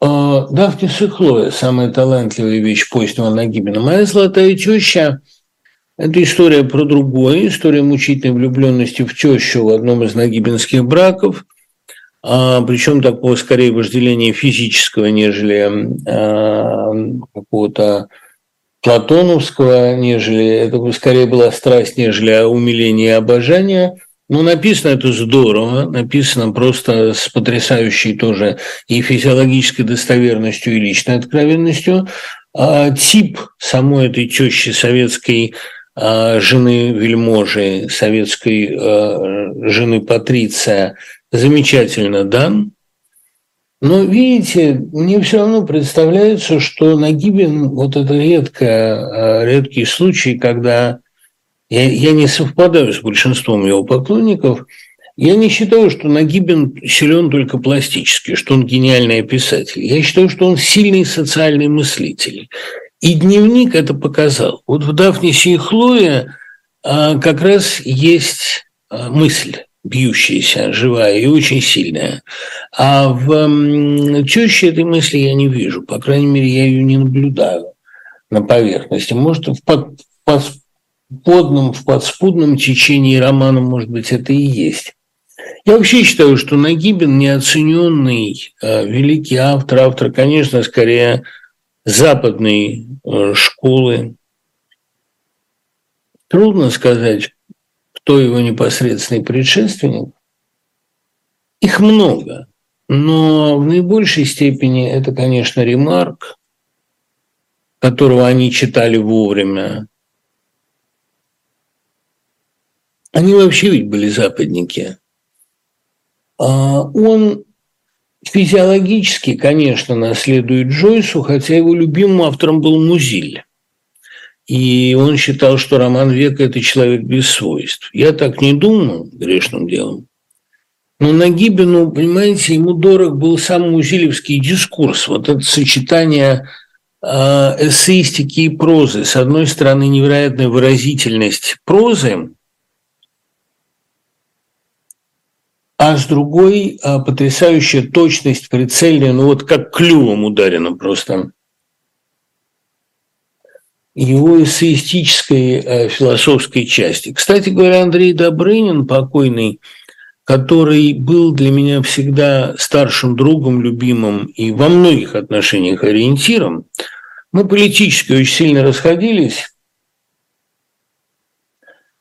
B: э, Дафнис и самая талантливая вещь позднего Нагибина. Моя золотая теща – это история про другое, история мучительной влюбленности в тещу в одном из нагибинских браков – а, причем такого скорее вожделения физического, нежели а, какого-то платоновского, нежели это скорее была страсть, нежели умиление и обожание. Но написано это здорово, написано просто с потрясающей тоже и физиологической достоверностью, и личной откровенностью. А тип самой этой тещи советской а, жены вельможи, советской а, жены Патриция – замечательно дан, но, видите, мне все равно представляется, что Нагибин, вот это редко, редкий случай, когда я, я не совпадаю с большинством его поклонников, я не считаю, что Нагибин силен только пластически, что он гениальный писатель. Я считаю, что он сильный социальный мыслитель. И дневник это показал. Вот в Дафнисе и Хлое а, как раз есть а, мысль бьющаяся, живая и очень сильная. А в теще этой мысли я не вижу. По крайней мере, я ее не наблюдаю на поверхности. Может, в под, подном, в подспудном течении романа, может быть, это и есть. Я вообще считаю, что Нагибин неоцененный э, великий автор, автор, конечно, скорее западной э, школы. Трудно сказать, кто его непосредственный предшественник. Их много, но в наибольшей степени это, конечно, ремарк, которого они читали вовремя. Они вообще ведь были западники. А он физиологически, конечно, наследует Джойсу, хотя его любимым автором был Музиль. И он считал, что роман века – это человек без свойств. Я так не думаю грешным делом. Но Нагибину, понимаете, ему дорог был сам музилевский дискурс, вот это сочетание а, эссеистики и прозы. С одной стороны, невероятная выразительность прозы, а с другой а, потрясающая точность, прицельная, ну вот как клювом ударено просто его эссеистической э, философской части. Кстати говоря, Андрей Добрынин, покойный, который был для меня всегда старшим другом, любимым и во многих отношениях ориентиром, мы политически очень сильно расходились,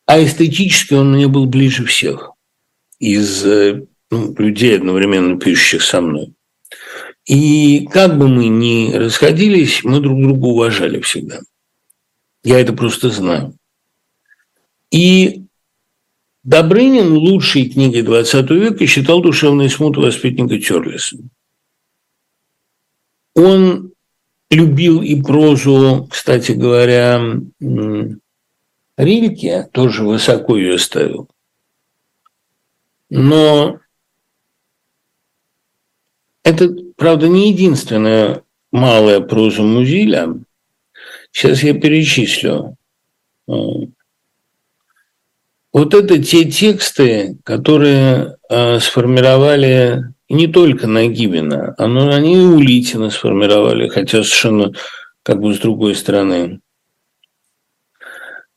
B: а эстетически он мне был ближе всех из э, ну, людей, одновременно пишущих со мной. И как бы мы ни расходились, мы друг друга уважали всегда. Я это просто знаю. И Добрынин лучшей книгой XX века считал «Душевные смуты» воспитанника Терлиса. Он любил и прозу, кстати говоря, Рильке, тоже высоко ее ставил. Но это, правда, не единственная малая проза Музиля. Сейчас я перечислю. Вот это те тексты, которые э, сформировали не только Нагибина, но они и Улитина сформировали, хотя совершенно как бы с другой стороны.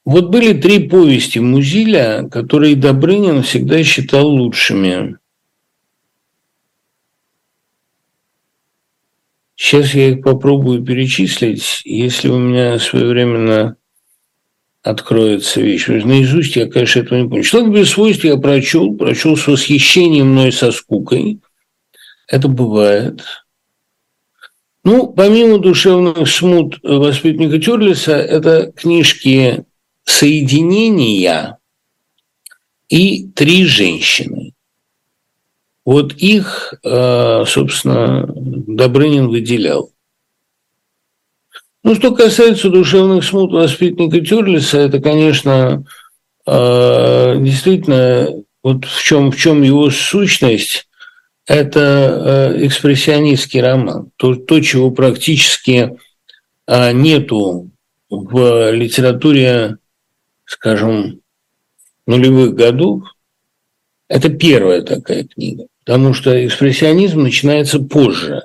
B: Вот были три повести Музиля, которые Добрынин всегда считал лучшими. Сейчас я их попробую перечислить. Если у меня своевременно откроется вещь. Наизусть я, конечно, этого не помню. Человек без свойств я прочел, прочел с восхищением мной со скукой. Это бывает. Ну, помимо душевных смут воспитанника Тюрлиса, это книжки соединения и три женщины. Вот их, э, собственно, Добрынин выделял. Ну, что касается душевных смут воспитанника Тюрлиса, это, конечно, э, действительно, вот в чем, в чем его сущность, это э, экспрессионистский роман. То, то чего практически нету в литературе скажем, нулевых годов, это первая такая книга, потому что экспрессионизм начинается позже.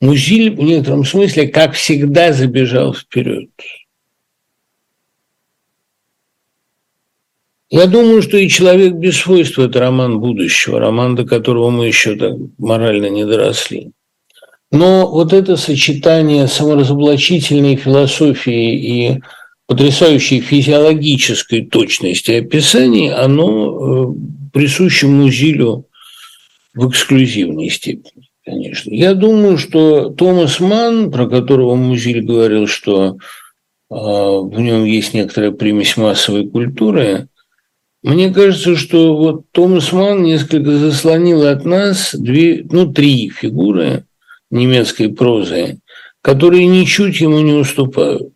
B: Музиль в некотором смысле, как всегда, забежал вперед. Я думаю, что и «Человек без свойств» – это роман будущего, роман, до которого мы еще так морально не доросли. Но вот это сочетание саморазоблачительной философии и потрясающей физиологической точности описаний, оно э, присуще Музилю в эксклюзивной степени, конечно. Я думаю, что Томас Манн, про которого Музиль говорил, что э, в нем есть некоторая примесь массовой культуры, мне кажется, что вот Томас Манн несколько заслонил от нас две, ну, три фигуры немецкой прозы, которые ничуть ему не уступают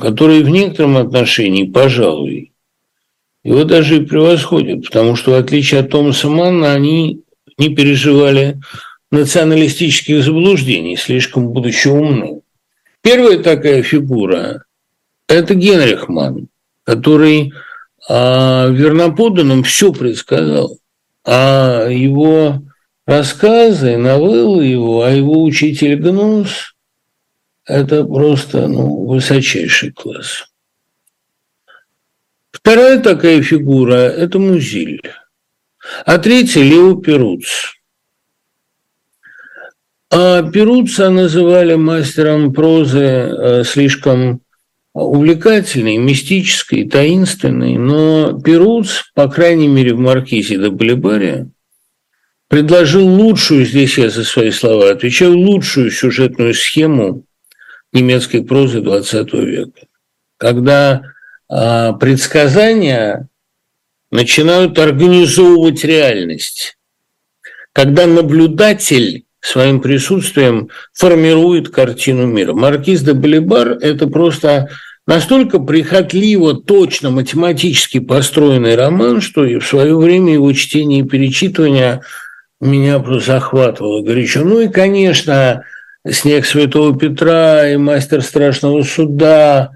B: которые в некотором отношении, пожалуй, его даже и превосходят, потому что, в отличие от Томаса Манна, они не переживали националистических заблуждений, слишком будучи умны. Первая такая фигура – это Генрих Манн, который а, верноподданным все предсказал, а его рассказы, новеллы его, а его учитель Гнус это просто ну, высочайший класс. Вторая такая фигура – это Музиль. А третья – Лео Перуц. А Перуца называли мастером прозы э, слишком увлекательной, мистической, таинственной, но Перуц, по крайней мере, в «Маркизе де Балибаре», предложил лучшую, здесь я за свои слова отвечаю, лучшую сюжетную схему немецкой прозы XX века, когда предсказания начинают организовывать реальность, когда наблюдатель своим присутствием формирует картину мира. Маркиз де Балибар – это просто настолько прихотливо, точно, математически построенный роман, что и в свое время его чтение и перечитывание меня просто захватывало горячо. Ну и, конечно, снег Святого Петра, и мастер страшного суда,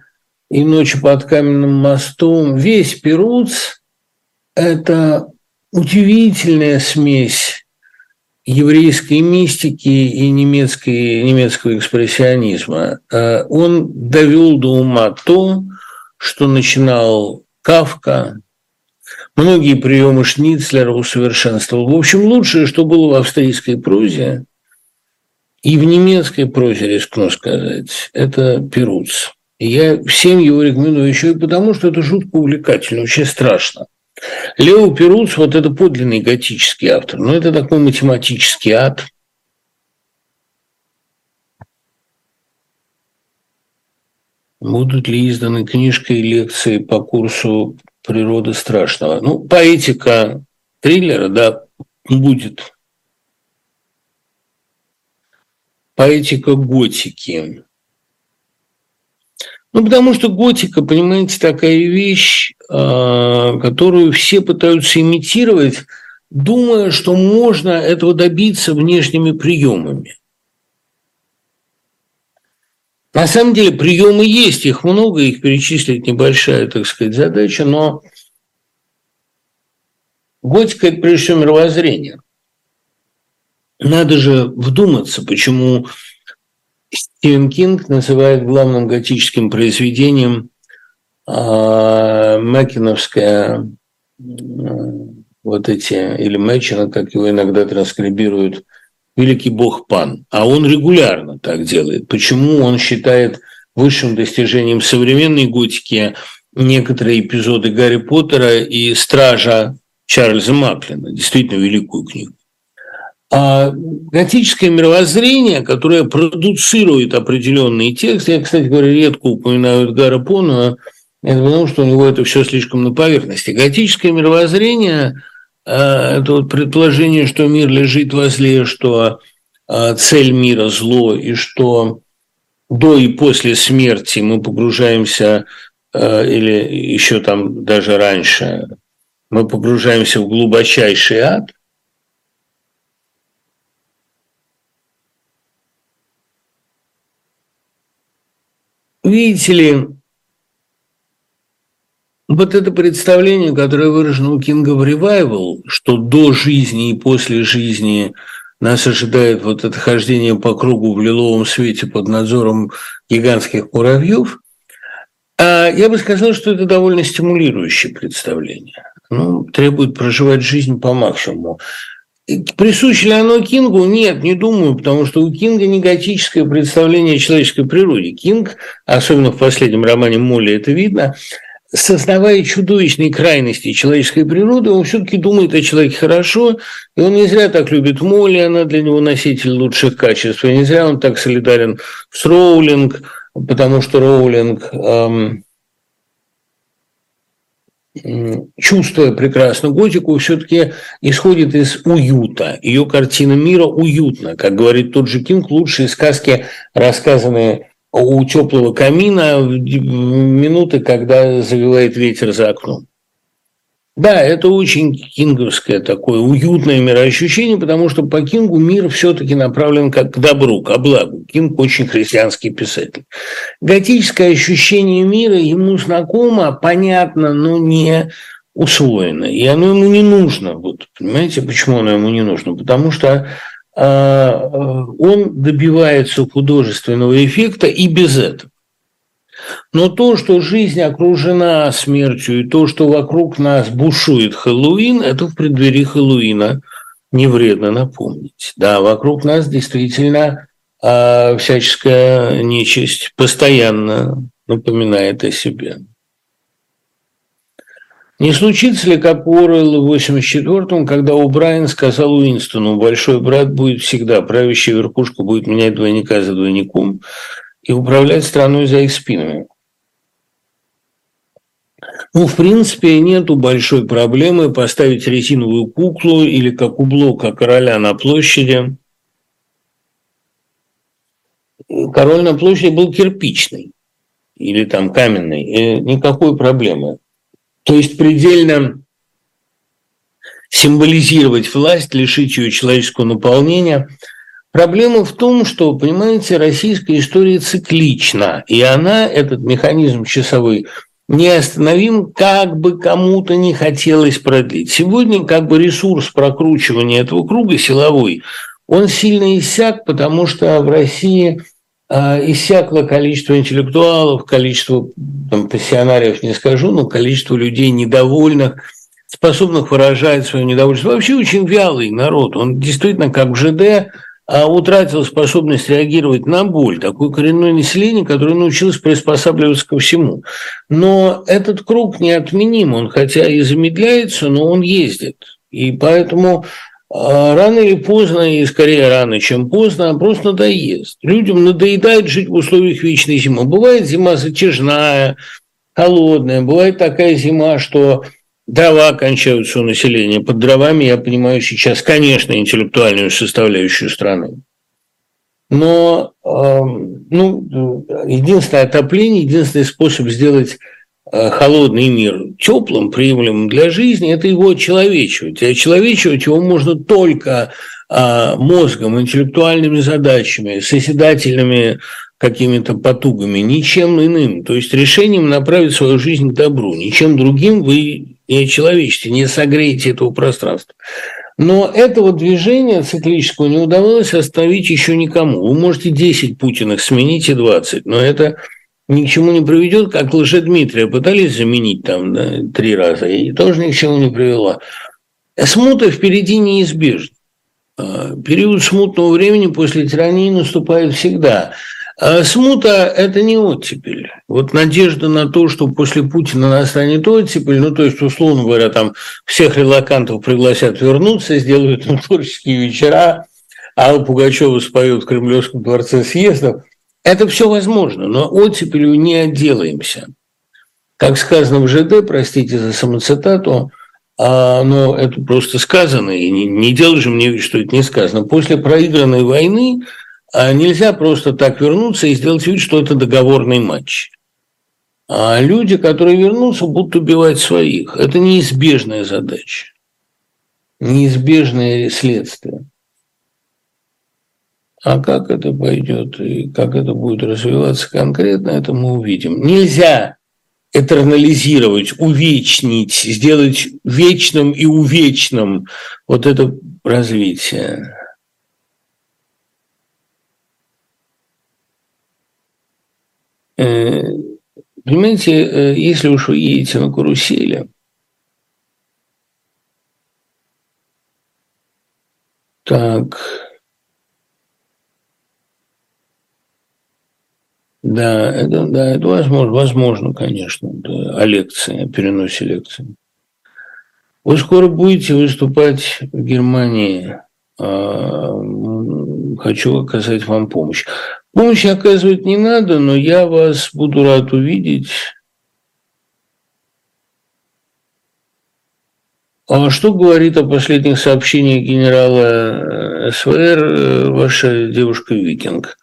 B: и ночь под каменным мостом. Весь Перуц – это удивительная смесь еврейской мистики и немецкой, немецкого экспрессионизма. Э, он довел до ума то, что начинал Кавка, многие приемы Шницлера усовершенствовал. В общем, лучшее, что было в австрийской прозе – и в немецкой прозе, рискну сказать, это Перуц. Я всем его рекомендую еще и потому, что это жутко увлекательно, очень страшно. Лео Перуц, вот это подлинный готический автор, но это такой математический ад. Будут ли изданы книжка и лекции по курсу «Природа страшного»? Ну, поэтика триллера, да, будет поэтика готики. Ну, потому что готика, понимаете, такая вещь, а, которую все пытаются имитировать, думая, что можно этого добиться внешними приемами. На самом деле приемы есть, их много, их перечислить небольшая, так сказать, задача, но готика – это прежде всего мировоззрение. Надо же вдуматься, почему Стивен Кинг называет главным готическим произведением э, Макиновское вот эти, или Мэчина, как его иногда транскрибируют, великий бог Пан. А он регулярно так делает. Почему он считает высшим достижением современной готики некоторые эпизоды Гарри Поттера и Стража Чарльза Маклина, действительно великую книгу. А готическое мировоззрение, которое продуцирует определенный текст, я, кстати говоря, редко упоминаю Эдгара По, но это потому, что у него это все слишком на поверхности. Готическое мировоззрение а, – это вот предположение, что мир лежит возле, что а, цель мира – зло, и что до и после смерти мы погружаемся, а, или еще там даже раньше, мы погружаемся в глубочайший ад – Видите ли, вот это представление, которое выражено у Кинга в «Ревайвал», что до жизни и после жизни нас ожидает вот это хождение по кругу в лиловом свете под надзором гигантских муравьев, а я бы сказал, что это довольно стимулирующее представление. Ну, требует проживать жизнь по максимуму. Присуще ли оно Кингу? Нет, не думаю, потому что у Кинга негатическое представление о человеческой природе. Кинг, особенно в последнем романе Молли это видно, сознавая чудовищные крайности человеческой природы, он все-таки думает о человеке хорошо, и он не зря так любит Молли, она для него носитель лучших качеств, и не зря он так солидарен с Роулинг, потому что Роулинг эм, чувствуя прекрасную готику, все-таки исходит из уюта. Ее картина мира уютна. Как говорит тот же Кинг, лучшие сказки, рассказанные у теплого камина в минуты, когда завивает ветер за окном. Да, это очень кинговское такое уютное мироощущение, потому что по Кингу мир все-таки направлен как к добру, к благу. Кинг очень христианский писатель. Готическое ощущение мира ему знакомо, понятно, но не усвоено. И оно ему не нужно. Вот, понимаете, почему оно ему не нужно? Потому что э, он добивается художественного эффекта и без этого. Но то, что жизнь окружена смертью, и то, что вокруг нас бушует Хэллоуин, это в преддверии Хэллоуина не вредно напомнить. Да, вокруг нас действительно а, всяческая нечисть постоянно напоминает о себе. Не случится ли, как у Уоррелла в 84-м, когда у Брайан сказал Уинстону, большой брат будет всегда, правящая верхушка будет менять двойника за двойником, и управлять страной за их спинами. Ну, в принципе, нету большой проблемы поставить резиновую куклу или как у Блока короля на площади. Король на площади был кирпичный или там каменный, и никакой проблемы. То есть предельно символизировать власть, лишить ее человеческого наполнения – Проблема в том, что, понимаете, российская история циклична, и она, этот механизм часовой, неостановим, как бы кому-то не хотелось продлить. Сегодня как бы ресурс прокручивания этого круга силовой, он сильно иссяк, потому что в России э, иссякло количество интеллектуалов, количество там, пассионариев, не скажу, но количество людей недовольных, способных выражать свое недовольство. Вообще очень вялый народ. Он действительно, как в ЖД, а утратил способность реагировать на боль, такое коренное население, которое научилось приспосабливаться ко всему. Но этот круг неотменим, он хотя и замедляется, но он ездит. И поэтому а, рано или поздно, и скорее рано, чем поздно, просто надоест. Людям надоедает жить в условиях вечной зимы. Бывает зима затяжная, холодная, бывает такая зима, что Дрова кончаются у населения. Под дровами я понимаю сейчас, конечно, интеллектуальную составляющую страны. Но эм, ну, единственное отопление, единственный способ сделать э, холодный мир теплым, приемлемым для жизни, это его человечивать. А человечивать его можно только а, мозгом, интеллектуальными задачами, созидательными какими-то потугами, ничем иным. То есть решением направить свою жизнь к добру. Ничем другим вы не очеловечите, не согреете этого пространства. Но этого движения циклического не удавалось остановить еще никому. Вы можете 10 Путиных сменить и 20, но это ни к чему не приведет, как Дмитрия пытались заменить там да, три раза, и тоже ни к чему не привела. Смута впереди неизбежна. А, период смутного времени после тирании наступает всегда. А смута – это не оттепель. Вот надежда на то, что после Путина настанет оттепель, ну, то есть, условно говоря, там всех релакантов пригласят вернуться, сделают им творческие вечера, Алла Пугачева споет в Кремлевском дворце съездов. Это все возможно, но оттепелью не отделаемся. Как сказано в ЖД, простите за самоцитату, а, но это просто сказано, и не, не делай же мне вид, что это не сказано. После проигранной войны нельзя просто так вернуться и сделать вид, что это договорный матч. А люди, которые вернутся, будут убивать своих. Это неизбежная задача, неизбежное следствие. А как это пойдет и как это будет развиваться конкретно, это мы увидим. Нельзя этернализировать, увечнить, сделать вечным и увечным вот это развитие. Э, понимаете, э, если уж вы едете на карусели, так, да, это, да, это возможно, возможно, конечно, да, о лекции, о переносе лекции. Вы скоро будете выступать в Германии. А, хочу оказать вам помощь. Помощь оказывать не надо, но я вас буду рад увидеть. А что говорит о последних сообщениях генерала э, СВР э, ваша девушка-викинг?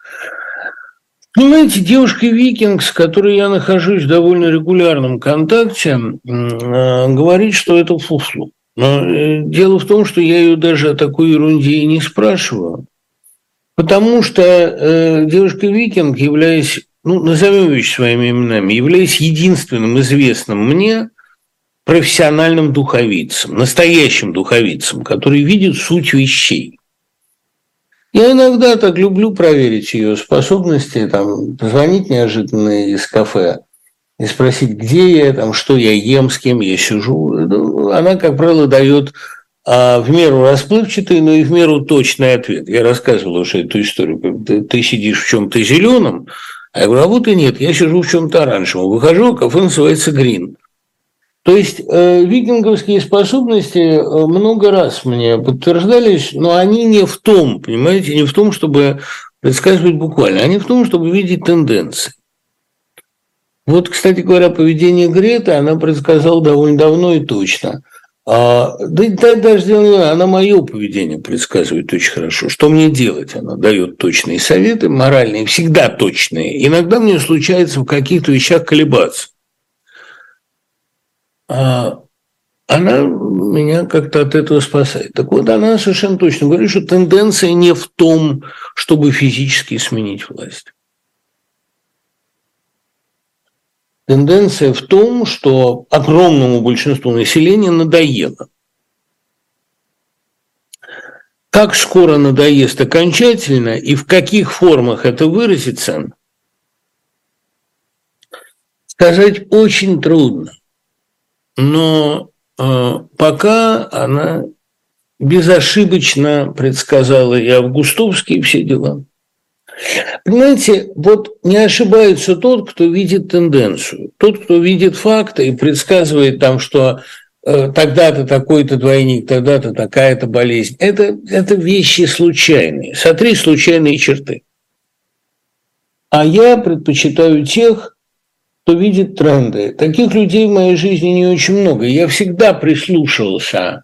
B: Понимаете, девушка-викинг, с которой я нахожусь в довольно регулярном контакте, э, говорит, что это фуфлу. Но дело в том, что я ее даже о такой ерунде и не спрашиваю. Потому что э, девушка-викинг, являясь, ну, назовем вещи своими именами, являясь единственным известным мне профессиональным духовицем, настоящим духовицем, который видит суть вещей. Я иногда так люблю проверить ее способности, там, позвонить неожиданно из кафе и спросить, где я, там, что я ем, с кем я сижу. Ну, она, как правило, дает а в меру расплывчатый, но и в меру точный ответ. Я рассказывал уже эту историю. Ты, ты сидишь в чем-то зеленом, а я говорю, а вот и нет, я сижу в чем-то оранжевом. Выхожу, а кафе называется «Грин». То есть э, викинговские способности э, много раз мне подтверждались, но они не в том, понимаете, не в том, чтобы предсказывать буквально, они в том, чтобы видеть тенденции. Вот, кстати говоря, поведение Греты она предсказала довольно давно и точно – а, да, да даже дело она мое поведение предсказывает очень хорошо. Что мне делать? Она дает точные советы, моральные, всегда точные. Иногда мне случается в каких-то вещах колебаться. А она меня как-то от этого спасает. Так вот, она совершенно точно говорит, что тенденция не в том, чтобы физически сменить власть. Тенденция в том, что огромному большинству населения надоело. Как скоро надоест окончательно и в каких формах это выразится, сказать очень трудно. Но э, пока она безошибочно предсказала и Августовский, и все дела – Понимаете, вот не ошибается тот, кто видит тенденцию. Тот, кто видит факты и предсказывает там, что э, тогда-то такой-то двойник, тогда-то такая-то болезнь. Это, это вещи случайные. Сотри случайные черты. А я предпочитаю тех, кто видит тренды. Таких людей в моей жизни не очень много. Я всегда прислушивался,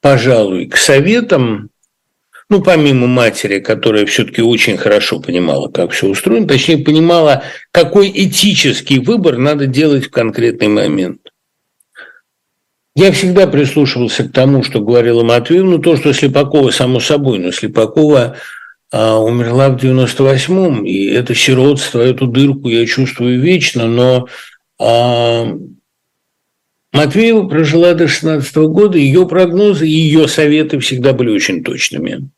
B: пожалуй, к советам ну, помимо матери, которая все-таки очень хорошо понимала, как все устроено, точнее, понимала, какой этический выбор надо делать в конкретный момент. Я всегда прислушивался к тому, что говорила Матвеевна, то, что Слепакова, само собой, но Слепакова а, умерла в 98-м, и это сиротство, эту дырку я чувствую вечно, но а, Матвеева прожила до 16 года, ее прогнозы, ее советы всегда были очень точными.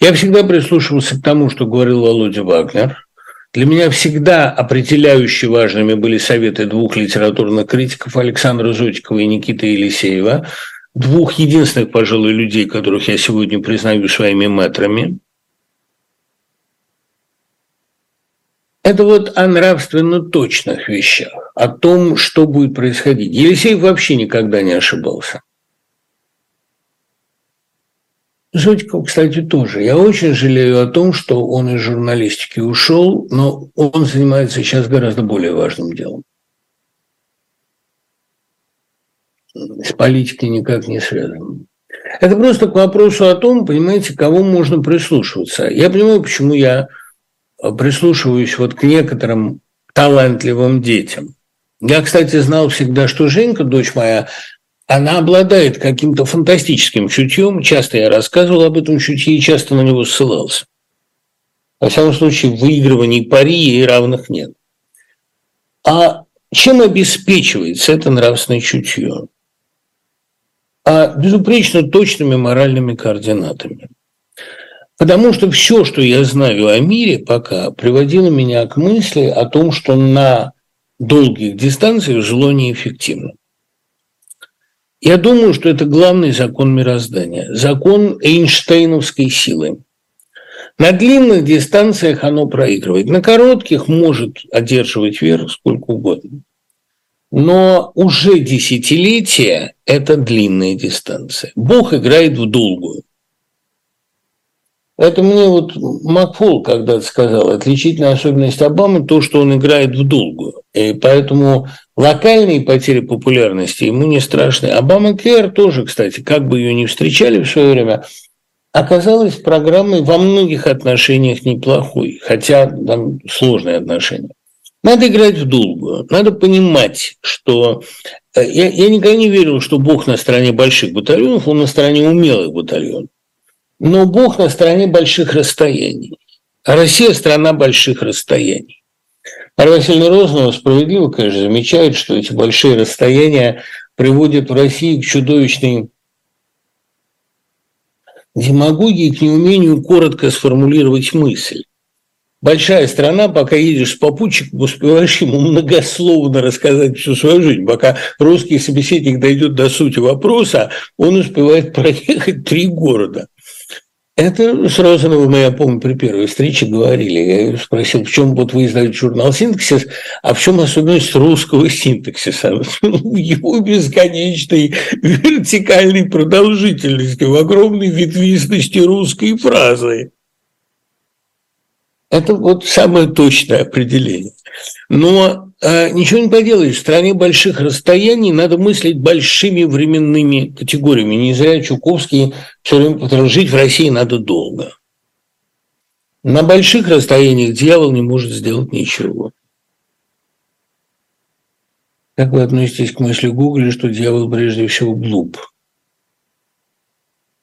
B: Я всегда прислушивался к тому, что говорил Володя Вагнер. Для меня всегда определяюще важными были советы двух литературных критиков Александра Зотикова и Никиты Елисеева, двух единственных, пожалуй, людей, которых я сегодня признаю своими мэтрами. Это вот о нравственно точных вещах, о том, что будет происходить. Елисеев вообще никогда не ошибался. Зотиков, кстати, тоже. Я очень жалею о том, что он из журналистики ушел, но он занимается сейчас гораздо более важным делом. С политикой никак не связан. Это просто к вопросу о том, понимаете, кого можно прислушиваться. Я понимаю, почему я прислушиваюсь вот к некоторым талантливым детям. Я, кстати, знал всегда, что Женька, дочь моя, она обладает каким-то фантастическим чутьем. Часто я рассказывал об этом чутье и часто на него ссылался. Во всяком случае, в выигрывании пари ей равных нет. А чем обеспечивается это нравственное чутье? А безупречно точными моральными координатами. Потому что все, что я знаю о мире пока, приводило меня к мысли о том, что на долгих дистанциях зло неэффективно. Я думаю, что это главный закон мироздания, закон Эйнштейновской силы. На длинных дистанциях оно проигрывает, на коротких может одерживать верх сколько угодно. Но уже десятилетия – это длинная дистанция. Бог играет в долгую. Это мне вот Макфол когда-то сказал, отличительная особенность Обамы – то, что он играет в долгую. И поэтому локальные потери популярности ему не страшны. Обама Кэр тоже, кстати, как бы ее ни встречали в свое время, оказалась программой во многих отношениях неплохой, хотя там сложные отношения. Надо играть в долгую, надо понимать, что э, я, я никогда не верил, что Бог на стороне больших батальонов, он на стороне умелых батальонов. Но Бог на стороне больших расстояний. А Россия – страна больших расстояний. Марья Васильевна Розанова справедливо, конечно, замечает, что эти большие расстояния приводят в России к чудовищной демагогии, к неумению коротко сформулировать мысль. Большая страна, пока едешь с попутчиком, успеваешь ему многословно рассказать всю свою жизнь. Пока русский собеседник дойдет до сути вопроса, он успевает проехать три города. Это с Розановым, я помню, при первой встрече говорили. Я спросил, в чем вот вы издаете журнал «Синтаксис», а в чем особенность русского синтаксиса? [LAUGHS] Его бесконечной вертикальной продолжительности, в огромной ветвистости русской фразы. Это вот самое точное определение. Но ничего не поделаешь, в стране больших расстояний надо мыслить большими временными категориями. Не зря Чуковский все время повторял, жить в России надо долго. На больших расстояниях дьявол не может сделать ничего. Как вы относитесь к мысли Гугля, что дьявол прежде всего глуп?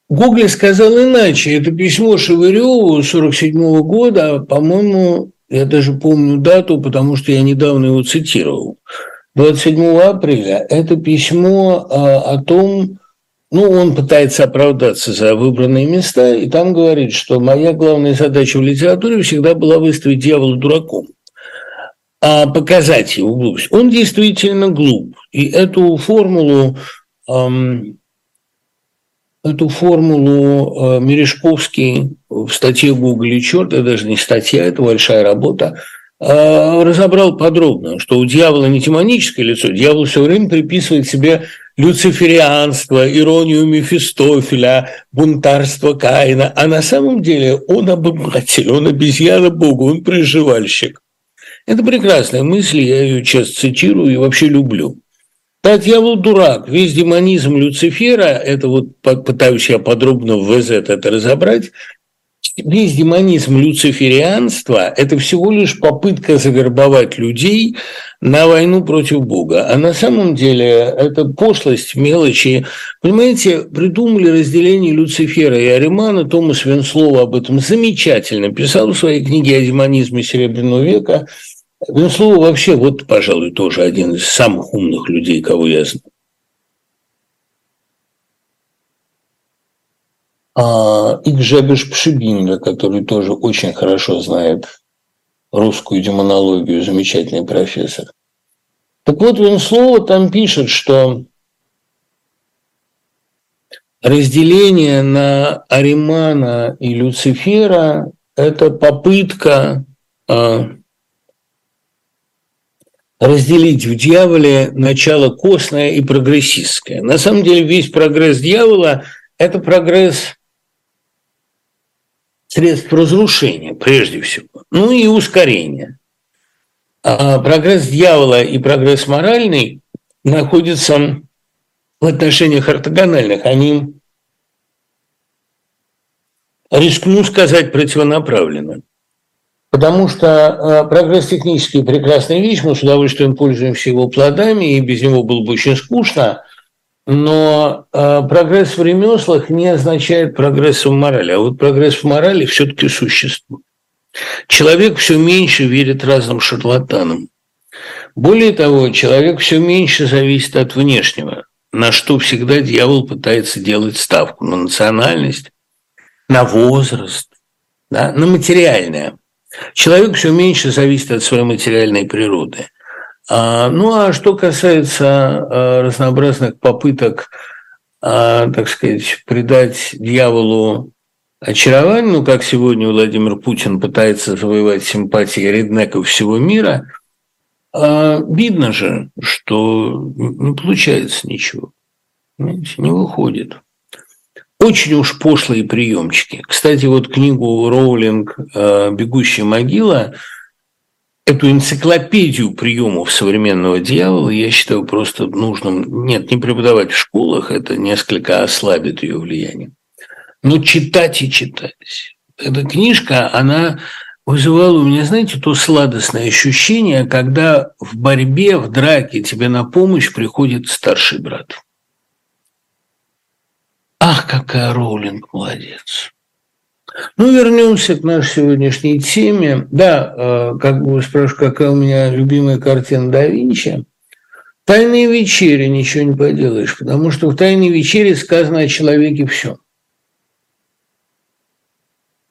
B: Гугли сказал иначе. Это письмо Шевыреву 47 года, по-моему, я даже помню дату, потому что я недавно его цитировал. 27 апреля это письмо а, о том, ну, он пытается оправдаться за выбранные места, и там говорит, что моя главная задача в литературе всегда была выставить дьявола дураком, а показать его глупость. Он действительно глуп, и эту формулу эту формулу э, Мережковский в статье «Google и черт», это даже не статья, это большая работа, э, разобрал подробно, что у дьявола не демоническое лицо, дьявол все время приписывает себе люциферианство, иронию Мефистофеля, бунтарство Каина, а на самом деле он обыватель, он обезьяна Бога, он приживальщик. Это прекрасная мысль, я ее часто цитирую и вообще люблю. Да, дьявол дурак. Весь демонизм Люцифера, это вот пытаюсь я подробно в ВЗ это разобрать, весь демонизм люциферианства – это всего лишь попытка завербовать людей на войну против Бога. А на самом деле это пошлость, мелочи. Понимаете, придумали разделение Люцифера и Аримана. Томас Венслова об этом замечательно писал в своей книге о демонизме Серебряного века. Венслова вообще, вот, пожалуй, тоже один из самых умных людей, кого я знаю. а, и Гжебеш Пшибинга, который тоже очень хорошо знает русскую демонологию, замечательный профессор. Так вот, Венслова там пишет, что разделение на Аримана и Люцифера – это попытка а, разделить в дьяволе начало костное и прогрессистское. На самом деле весь прогресс дьявола – это прогресс средств разрушения, прежде всего, ну и ускорения. А прогресс дьявола и прогресс моральный находятся в отношениях ортогональных. Они, рискну сказать, противонаправлены. Потому что э, прогресс технический – прекрасная вещь, мы с удовольствием пользуемся его плодами, и без него было бы очень скучно – но э, прогресс в ремеслах не означает прогресс в морали, а вот прогресс в морали все-таки существует. Человек все меньше верит разным шарлатанам. Более того, человек все меньше зависит от внешнего, на что всегда дьявол пытается делать ставку на национальность, на возраст, да, на материальное. Человек все меньше зависит от своей материальной природы. А, ну а что касается а, разнообразных попыток, а, так сказать, придать дьяволу очарование, ну как сегодня Владимир Путин пытается завоевать симпатии реднеков всего мира, видно же, что не получается ничего, не выходит. Очень уж пошлые приемчики. Кстати, вот книгу Роулинг «Бегущая могила» эту энциклопедию приемов современного дьявола я считаю просто нужным, нет, не преподавать в школах, это несколько ослабит ее влияние, но читать и читать. Эта книжка, она вызывала у меня, знаете, то сладостное ощущение, когда в борьбе, в драке тебе на помощь приходит старший брат. Ах, какая Роулинг молодец. Ну, вернемся к нашей сегодняшней теме. Да, э, как бы вы спрашиваете, какая у меня любимая картина да Винчи. «Тайные вечери» ничего не поделаешь, потому что в «Тайной вечере» сказано о человеке все.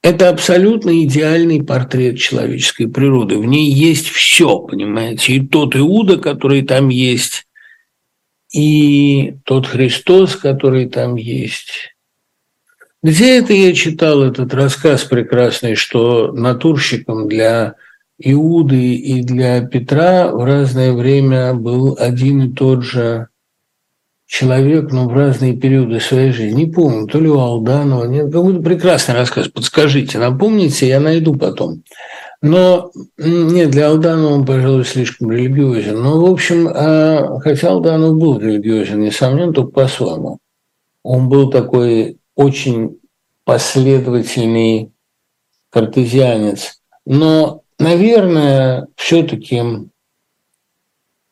B: Это абсолютно идеальный портрет человеческой природы. В ней есть все, понимаете, и тот Иуда, который там есть, и тот Христос, который там есть, где это я читал этот рассказ прекрасный, что натурщиком для Иуды и для Петра в разное время был один и тот же человек, но в разные периоды своей жизни. Не помню, то ли у Алданова, нет, какой-то прекрасный рассказ, подскажите, напомните, я найду потом. Но нет, для Алданова он, пожалуй, слишком религиозен. Но, в общем, а, хотя Алданов был религиозен, несомненно, только по-своему. Он был такой очень последовательный картезианец. Но, наверное, все-таки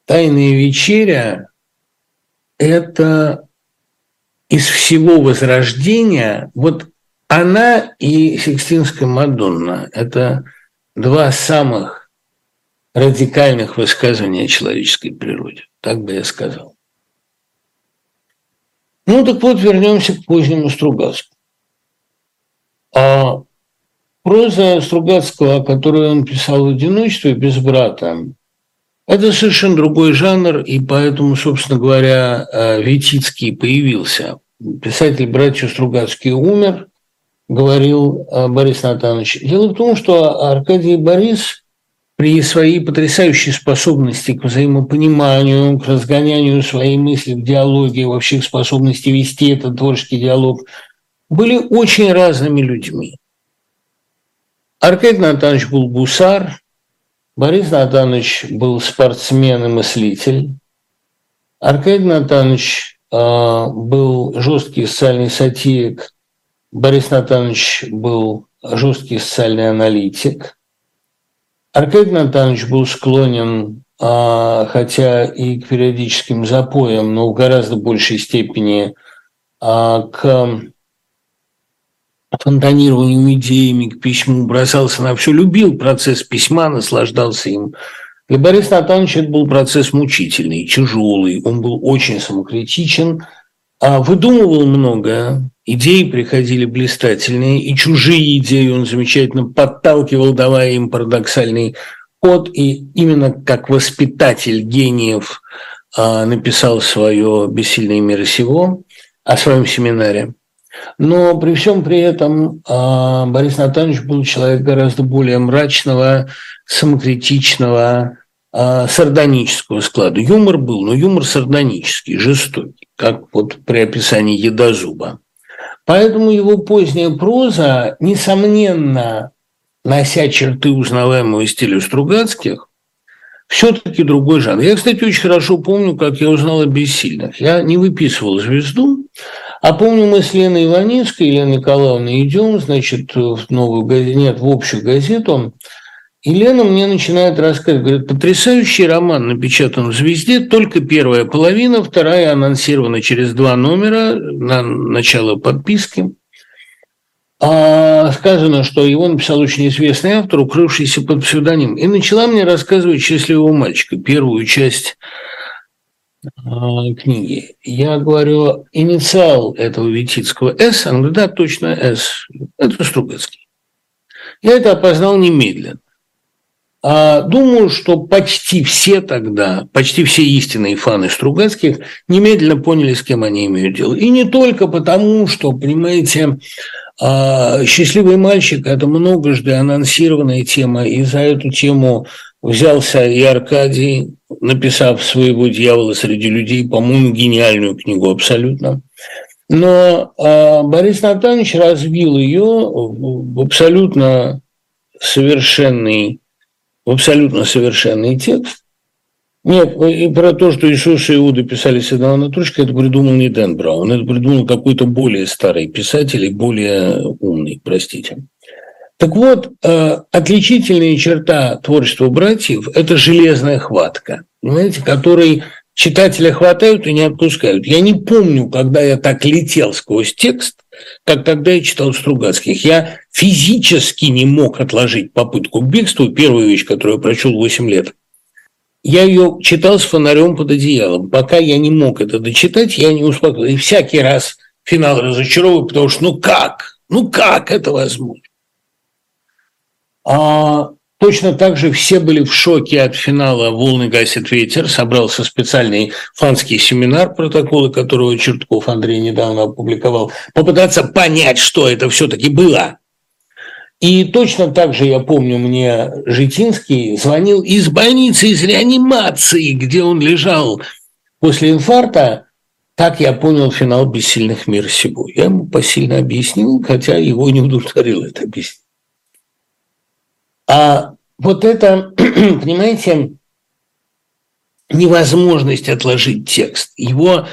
B: «Тайная вечеря» – это из всего Возрождения, вот она и Сикстинская Мадонна – это два самых радикальных высказывания о человеческой природе, так бы я сказал. Ну так вот, вернемся к позднему Стругацкому. А проза Стругацкого, которую он писал в одиночестве, без брата, это совершенно другой жанр, и поэтому, собственно говоря, э, Витицкий появился. Писатель братья Стругацкий умер, говорил э, Борис Натанович. Дело в том, что Аркадий Борис при своей потрясающей способности к взаимопониманию, к разгонянию своей мысли в диалоге, вообще к способности вести этот творческий диалог – были очень разными людьми. Аркадий Натанович был гусар, Борис Натанович был спортсмен и мыслитель, Аркадий Натанович э, был жесткий социальный сатирик, Борис Натанович был жесткий социальный аналитик. Аркадий Натанович был склонен, а, хотя и к периодическим запоям, но в гораздо большей степени а, к фонтанированию идеями, к письму, бросался на все, любил процесс письма, наслаждался им. Для Бориса Натановича это был процесс мучительный, тяжелый, он был очень самокритичен, а выдумывал много, идеи приходили блистательные, и чужие идеи он замечательно подталкивал, давая им парадоксальный ход, и именно как воспитатель гениев а, написал свое «Бессильное мира сего» о своем семинаре. Но при всем при этом а, Борис Натанович был человек гораздо более мрачного, самокритичного, а, сардонического склада. Юмор был, но юмор сардонический, жестокий, как вот при описании едозуба. Поэтому его поздняя проза, несомненно, нося черты узнаваемого стиля Стругацких, все-таки другой жанр. Я, кстати, очень хорошо помню, как я узнал о «Бессильных». Я не выписывал «Звезду», а помню, мы с Леной Иванинской, Еленой Николаевной идем, значит, в новую газету, нет, в общую газету, и Лена мне начинает рассказывать, говорит, потрясающий роман напечатан в «Звезде», только первая половина, вторая анонсирована через два номера на начало подписки. А сказано, что его написал очень известный автор, укрывшийся под псевдоним. И начала мне рассказывать «Счастливого мальчика», первую часть а, книги. Я говорю, инициал этого Витицкого «С», она говорит, да, точно «С», это Стругацкий. Я это опознал немедленно. А думаю, что почти все тогда, почти все истинные фаны Стругацких немедленно поняли, с кем они имеют дело. И не только потому, что, понимаете, а, «Счастливый мальчик» – это многожды анонсированная тема, и за эту тему взялся и Аркадий, написав своего дьявола среди людей, по-моему, гениальную книгу абсолютно. Но э, Борис Натанович развил ее в абсолютно совершенный, в абсолютно совершенный текст. Нет, и про то, что Иисус и Иуда писали с одного натрушка, это придумал не Дэн Браун, это придумал какой-то более старый писатель и более умный, простите. Так вот, э, отличительная черта творчества братьев – это железная хватка, понимаете, которой читателя хватают и не отпускают. Я не помню, когда я так летел сквозь текст, как тогда я читал Стругацких. Я физически не мог отложить попытку к бегству, первую вещь, которую я прочел 8 лет. Я ее читал с фонарем под одеялом. Пока я не мог это дочитать, я не успокоился. И всякий раз финал разочаровываю, потому что ну как? Ну как это возможно? А точно так же все были в шоке от финала «Волны гасит ветер». Собрался специальный фанский семинар, протоколы которого Чертков Андрей недавно опубликовал, попытаться понять, что это все-таки было. И точно так же, я помню, мне Житинский звонил из больницы, из реанимации, где он лежал после инфаркта. Так я понял финал «Бессильных мир сего». Я ему посильно объяснил, хотя его не удовлетворило это объяснение. А вот это, [CLEARS THROAT] понимаете, невозможность отложить текст, его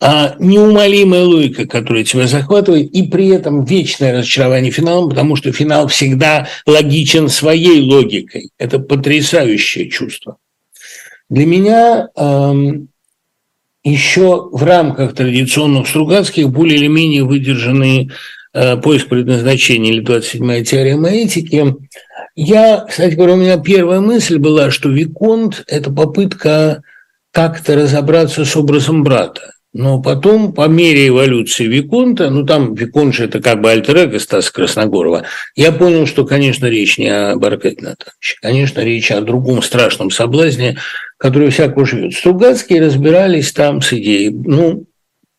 B: а, неумолимая логика, которая тебя захватывает, и при этом вечное разочарование финалом, потому что финал всегда логичен своей логикой. Это потрясающее чувство. Для меня эм, еще в рамках традиционных Стругацких более или менее выдержанный э, поиск предназначения или 27-я теорема этики – я, кстати говоря, у меня первая мысль была, что Виконт – это попытка как-то разобраться с образом брата. Но потом, по мере эволюции Виконта, ну там Виконт же это как бы альтер Стаса Красногорова, я понял, что, конечно, речь не о Аркадии Натановиче, конечно, речь о другом страшном соблазне, который всяко живет. Стругацкие разбирались там с идеей, ну,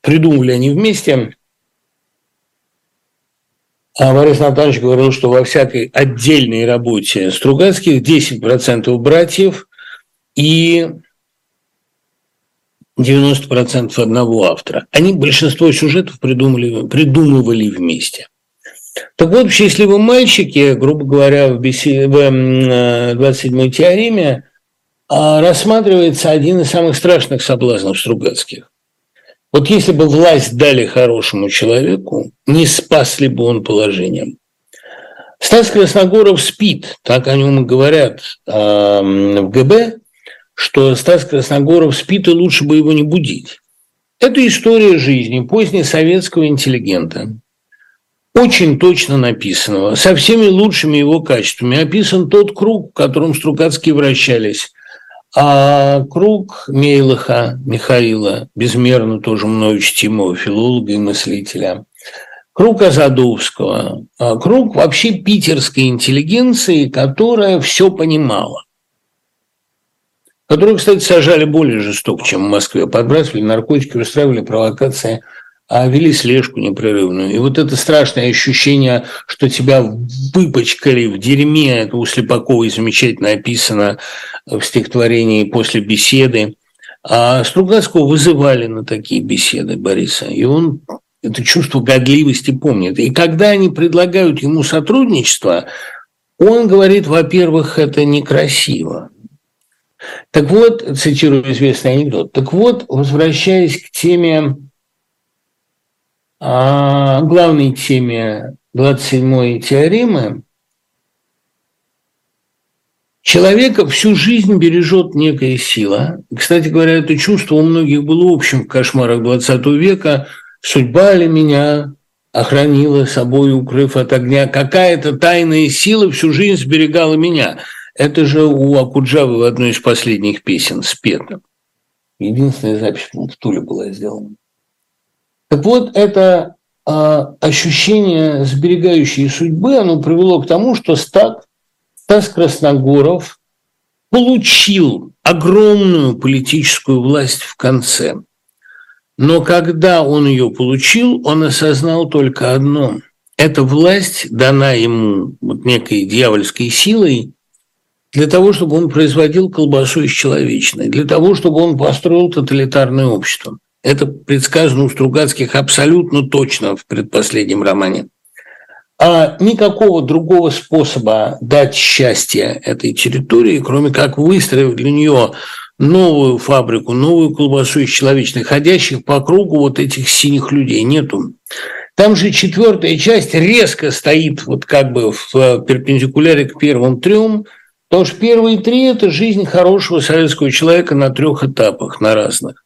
B: придумали они вместе а Борис Натанович говорил, что во всякой отдельной работе Стругацких 10% братьев и 90% одного автора. Они большинство сюжетов придумали, придумывали вместе. Так вот, в «Счастливом мальчике», грубо говоря, в 27-й теореме а, рассматривается один из самых страшных соблазнов Стругацких. Вот если бы власть дали хорошему человеку, не спас ли бы он положением? Стас Красногоров спит, так о нем и говорят в ГБ, что Стас Красногоров спит, и лучше бы его не будить. Это история жизни позднесоветского интеллигента, очень точно написанного, со всеми лучшими его качествами. Описан тот круг, в котором Стругацкие вращались. А круг Мейлаха Михаила, безмерно тоже мною чтимого филолога и мыслителя, круг Азадовского, а круг вообще питерской интеллигенции, которая все понимала. Которую, кстати, сажали более жестоко, чем в Москве. Подбрасывали наркотики, устраивали провокации, а вели слежку непрерывную. И вот это страшное ощущение, что тебя выпачкали в дерьме, это у Слепаковой замечательно описано в стихотворении «После беседы», а Стругацкого вызывали на такие беседы Бориса, и он это чувство годливости помнит. И когда они предлагают ему сотрудничество, он говорит, во-первых, это некрасиво. Так вот, цитирую известный анекдот, так вот, возвращаясь к теме, а, главной теме 27-й теоремы, Человека всю жизнь бережет некая сила. Кстати говоря, это чувство у многих было общим в кошмарах 20 века. Судьба ли меня охранила собой, укрыв от огня? Какая-то тайная сила всю жизнь сберегала меня – это же у Акуджавы в одной из последних песен спето. Единственная запись в Туле была сделана. Так вот, это а, ощущение сберегающей судьбы, оно привело к тому, что Стас, Стас Красногоров получил огромную политическую власть в конце. Но когда он ее получил, он осознал только одно. Эта власть дана ему вот некой дьявольской силой, для того, чтобы он производил колбасу из человечной, для того, чтобы он построил тоталитарное общество. Это предсказано у Стругацких абсолютно точно в предпоследнем романе. А никакого другого способа дать счастье этой территории, кроме как выстроив для нее новую фабрику, новую колбасу из человечной, ходящих по кругу вот этих синих людей, нету. Там же четвертая часть резко стоит вот как бы в перпендикуляре к первым трем – Потому что первые три – это жизнь хорошего советского человека на трех этапах, на разных.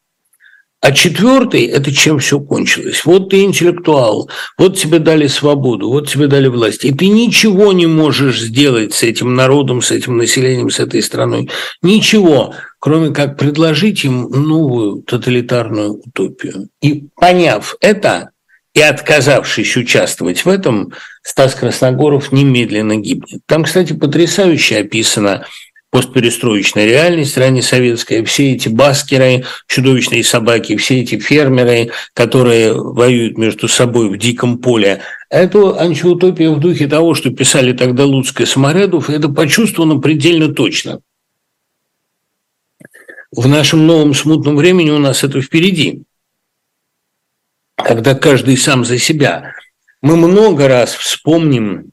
B: А четвертый – это чем все кончилось. Вот ты интеллектуал, вот тебе дали свободу, вот тебе дали власть. И ты ничего не можешь сделать с этим народом, с этим населением, с этой страной. Ничего, кроме как предложить им новую тоталитарную утопию. И поняв это, и отказавшись участвовать в этом, Стас Красногоров немедленно гибнет. Там, кстати, потрясающе описано постперестроечная реальность раннесоветская, все эти баскеры, чудовищные собаки, все эти фермеры, которые воюют между собой в диком поле. Это антиутопия в духе того, что писали тогда Луцк и Саморедов, это почувствовано предельно точно. В нашем новом смутном времени у нас это впереди когда каждый сам за себя. Мы много раз вспомним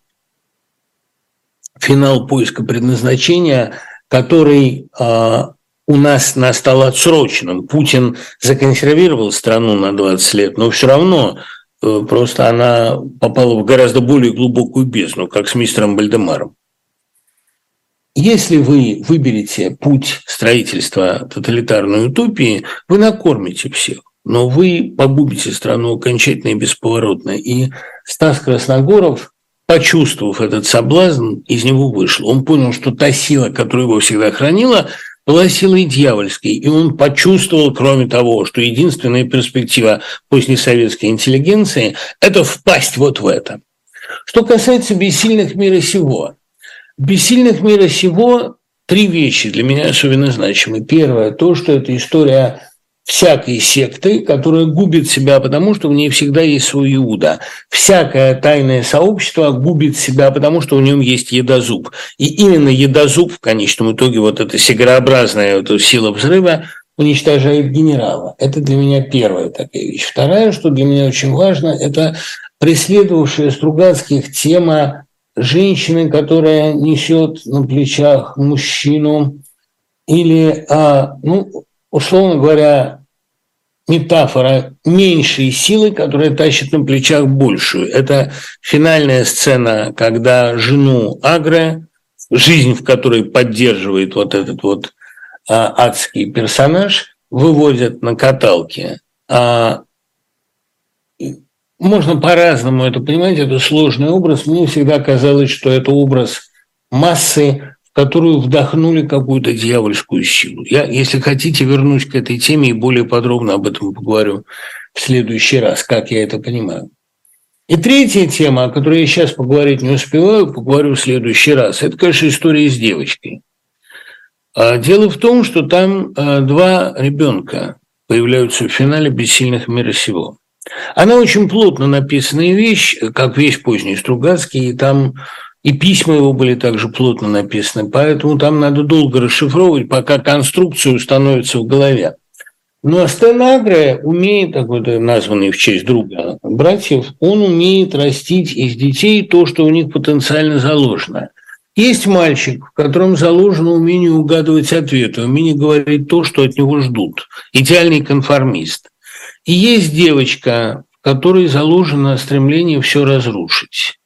B: финал поиска предназначения, который э, у нас настал отсроченным. Путин законсервировал страну на 20 лет, но все равно э, просто она попала в гораздо более глубокую бездну, как с мистером Бальдемаром. Если вы выберете путь строительства тоталитарной утопии, вы накормите всех но вы погубите страну окончательно и бесповоротно. И Стас Красногоров, почувствовав этот соблазн, из него вышел. Он понял, что та сила, которая его всегда хранила, была силой дьявольской. И он почувствовал, кроме того, что единственная перспектива позднесоветской интеллигенции – это впасть вот в это. Что касается бессильных мира сего. Бессильных мира сего три вещи для меня особенно значимы. Первое – то, что это история всякой секты, которая губит себя, потому что в ней всегда есть свой Иуда. Всякое тайное сообщество губит себя, потому что в нем есть едозуб. И именно едозуб в конечном итоге, вот эта сигарообразная вот эта сила взрыва, уничтожает генерала. Это для меня первая такая вещь. Вторая, что для меня очень важно, это преследовавшая Стругацких тема женщины, которая несет на плечах мужчину, или, а, ну, условно говоря, метафора меньшей силы, которая тащит на плечах большую. Это финальная сцена, когда жену Агре, жизнь в которой поддерживает вот этот вот а, адский персонаж, выводят на каталке. А, можно по-разному это понимать, это сложный образ. Мне всегда казалось, что это образ массы, которую вдохнули какую-то дьявольскую силу. Я, если хотите, вернусь к этой теме и более подробно об этом поговорю в следующий раз, как я это понимаю. И третья тема, о которой я сейчас поговорить не успеваю, поговорю в следующий раз. Это, конечно, история с девочкой. А дело в том, что там а, два ребенка появляются в финале «Бессильных мира сего». Она очень плотно написанная вещь, как вещь поздний Стругацкий, и там и письма его были также плотно написаны, поэтому там надо долго расшифровывать, пока конструкция установится в голове. Но Стенагре умеет, такой названный в честь друга братьев, он умеет растить из детей то, что у них потенциально заложено. Есть мальчик, в котором заложено умение угадывать ответы, умение говорить то, что от него ждут. Идеальный конформист. И есть девочка, в которой заложено стремление все разрушить.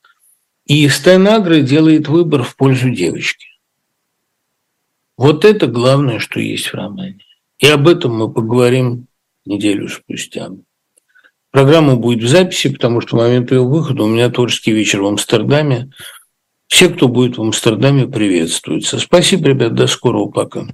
B: И Стенагра делает выбор в пользу девочки. Вот это главное, что есть в романе. И об этом мы поговорим неделю спустя. Программа будет в записи, потому что в момент ее выхода у меня творческий вечер в Амстердаме. Все, кто будет в Амстердаме, приветствуются. Спасибо, ребят, до скорого, пока.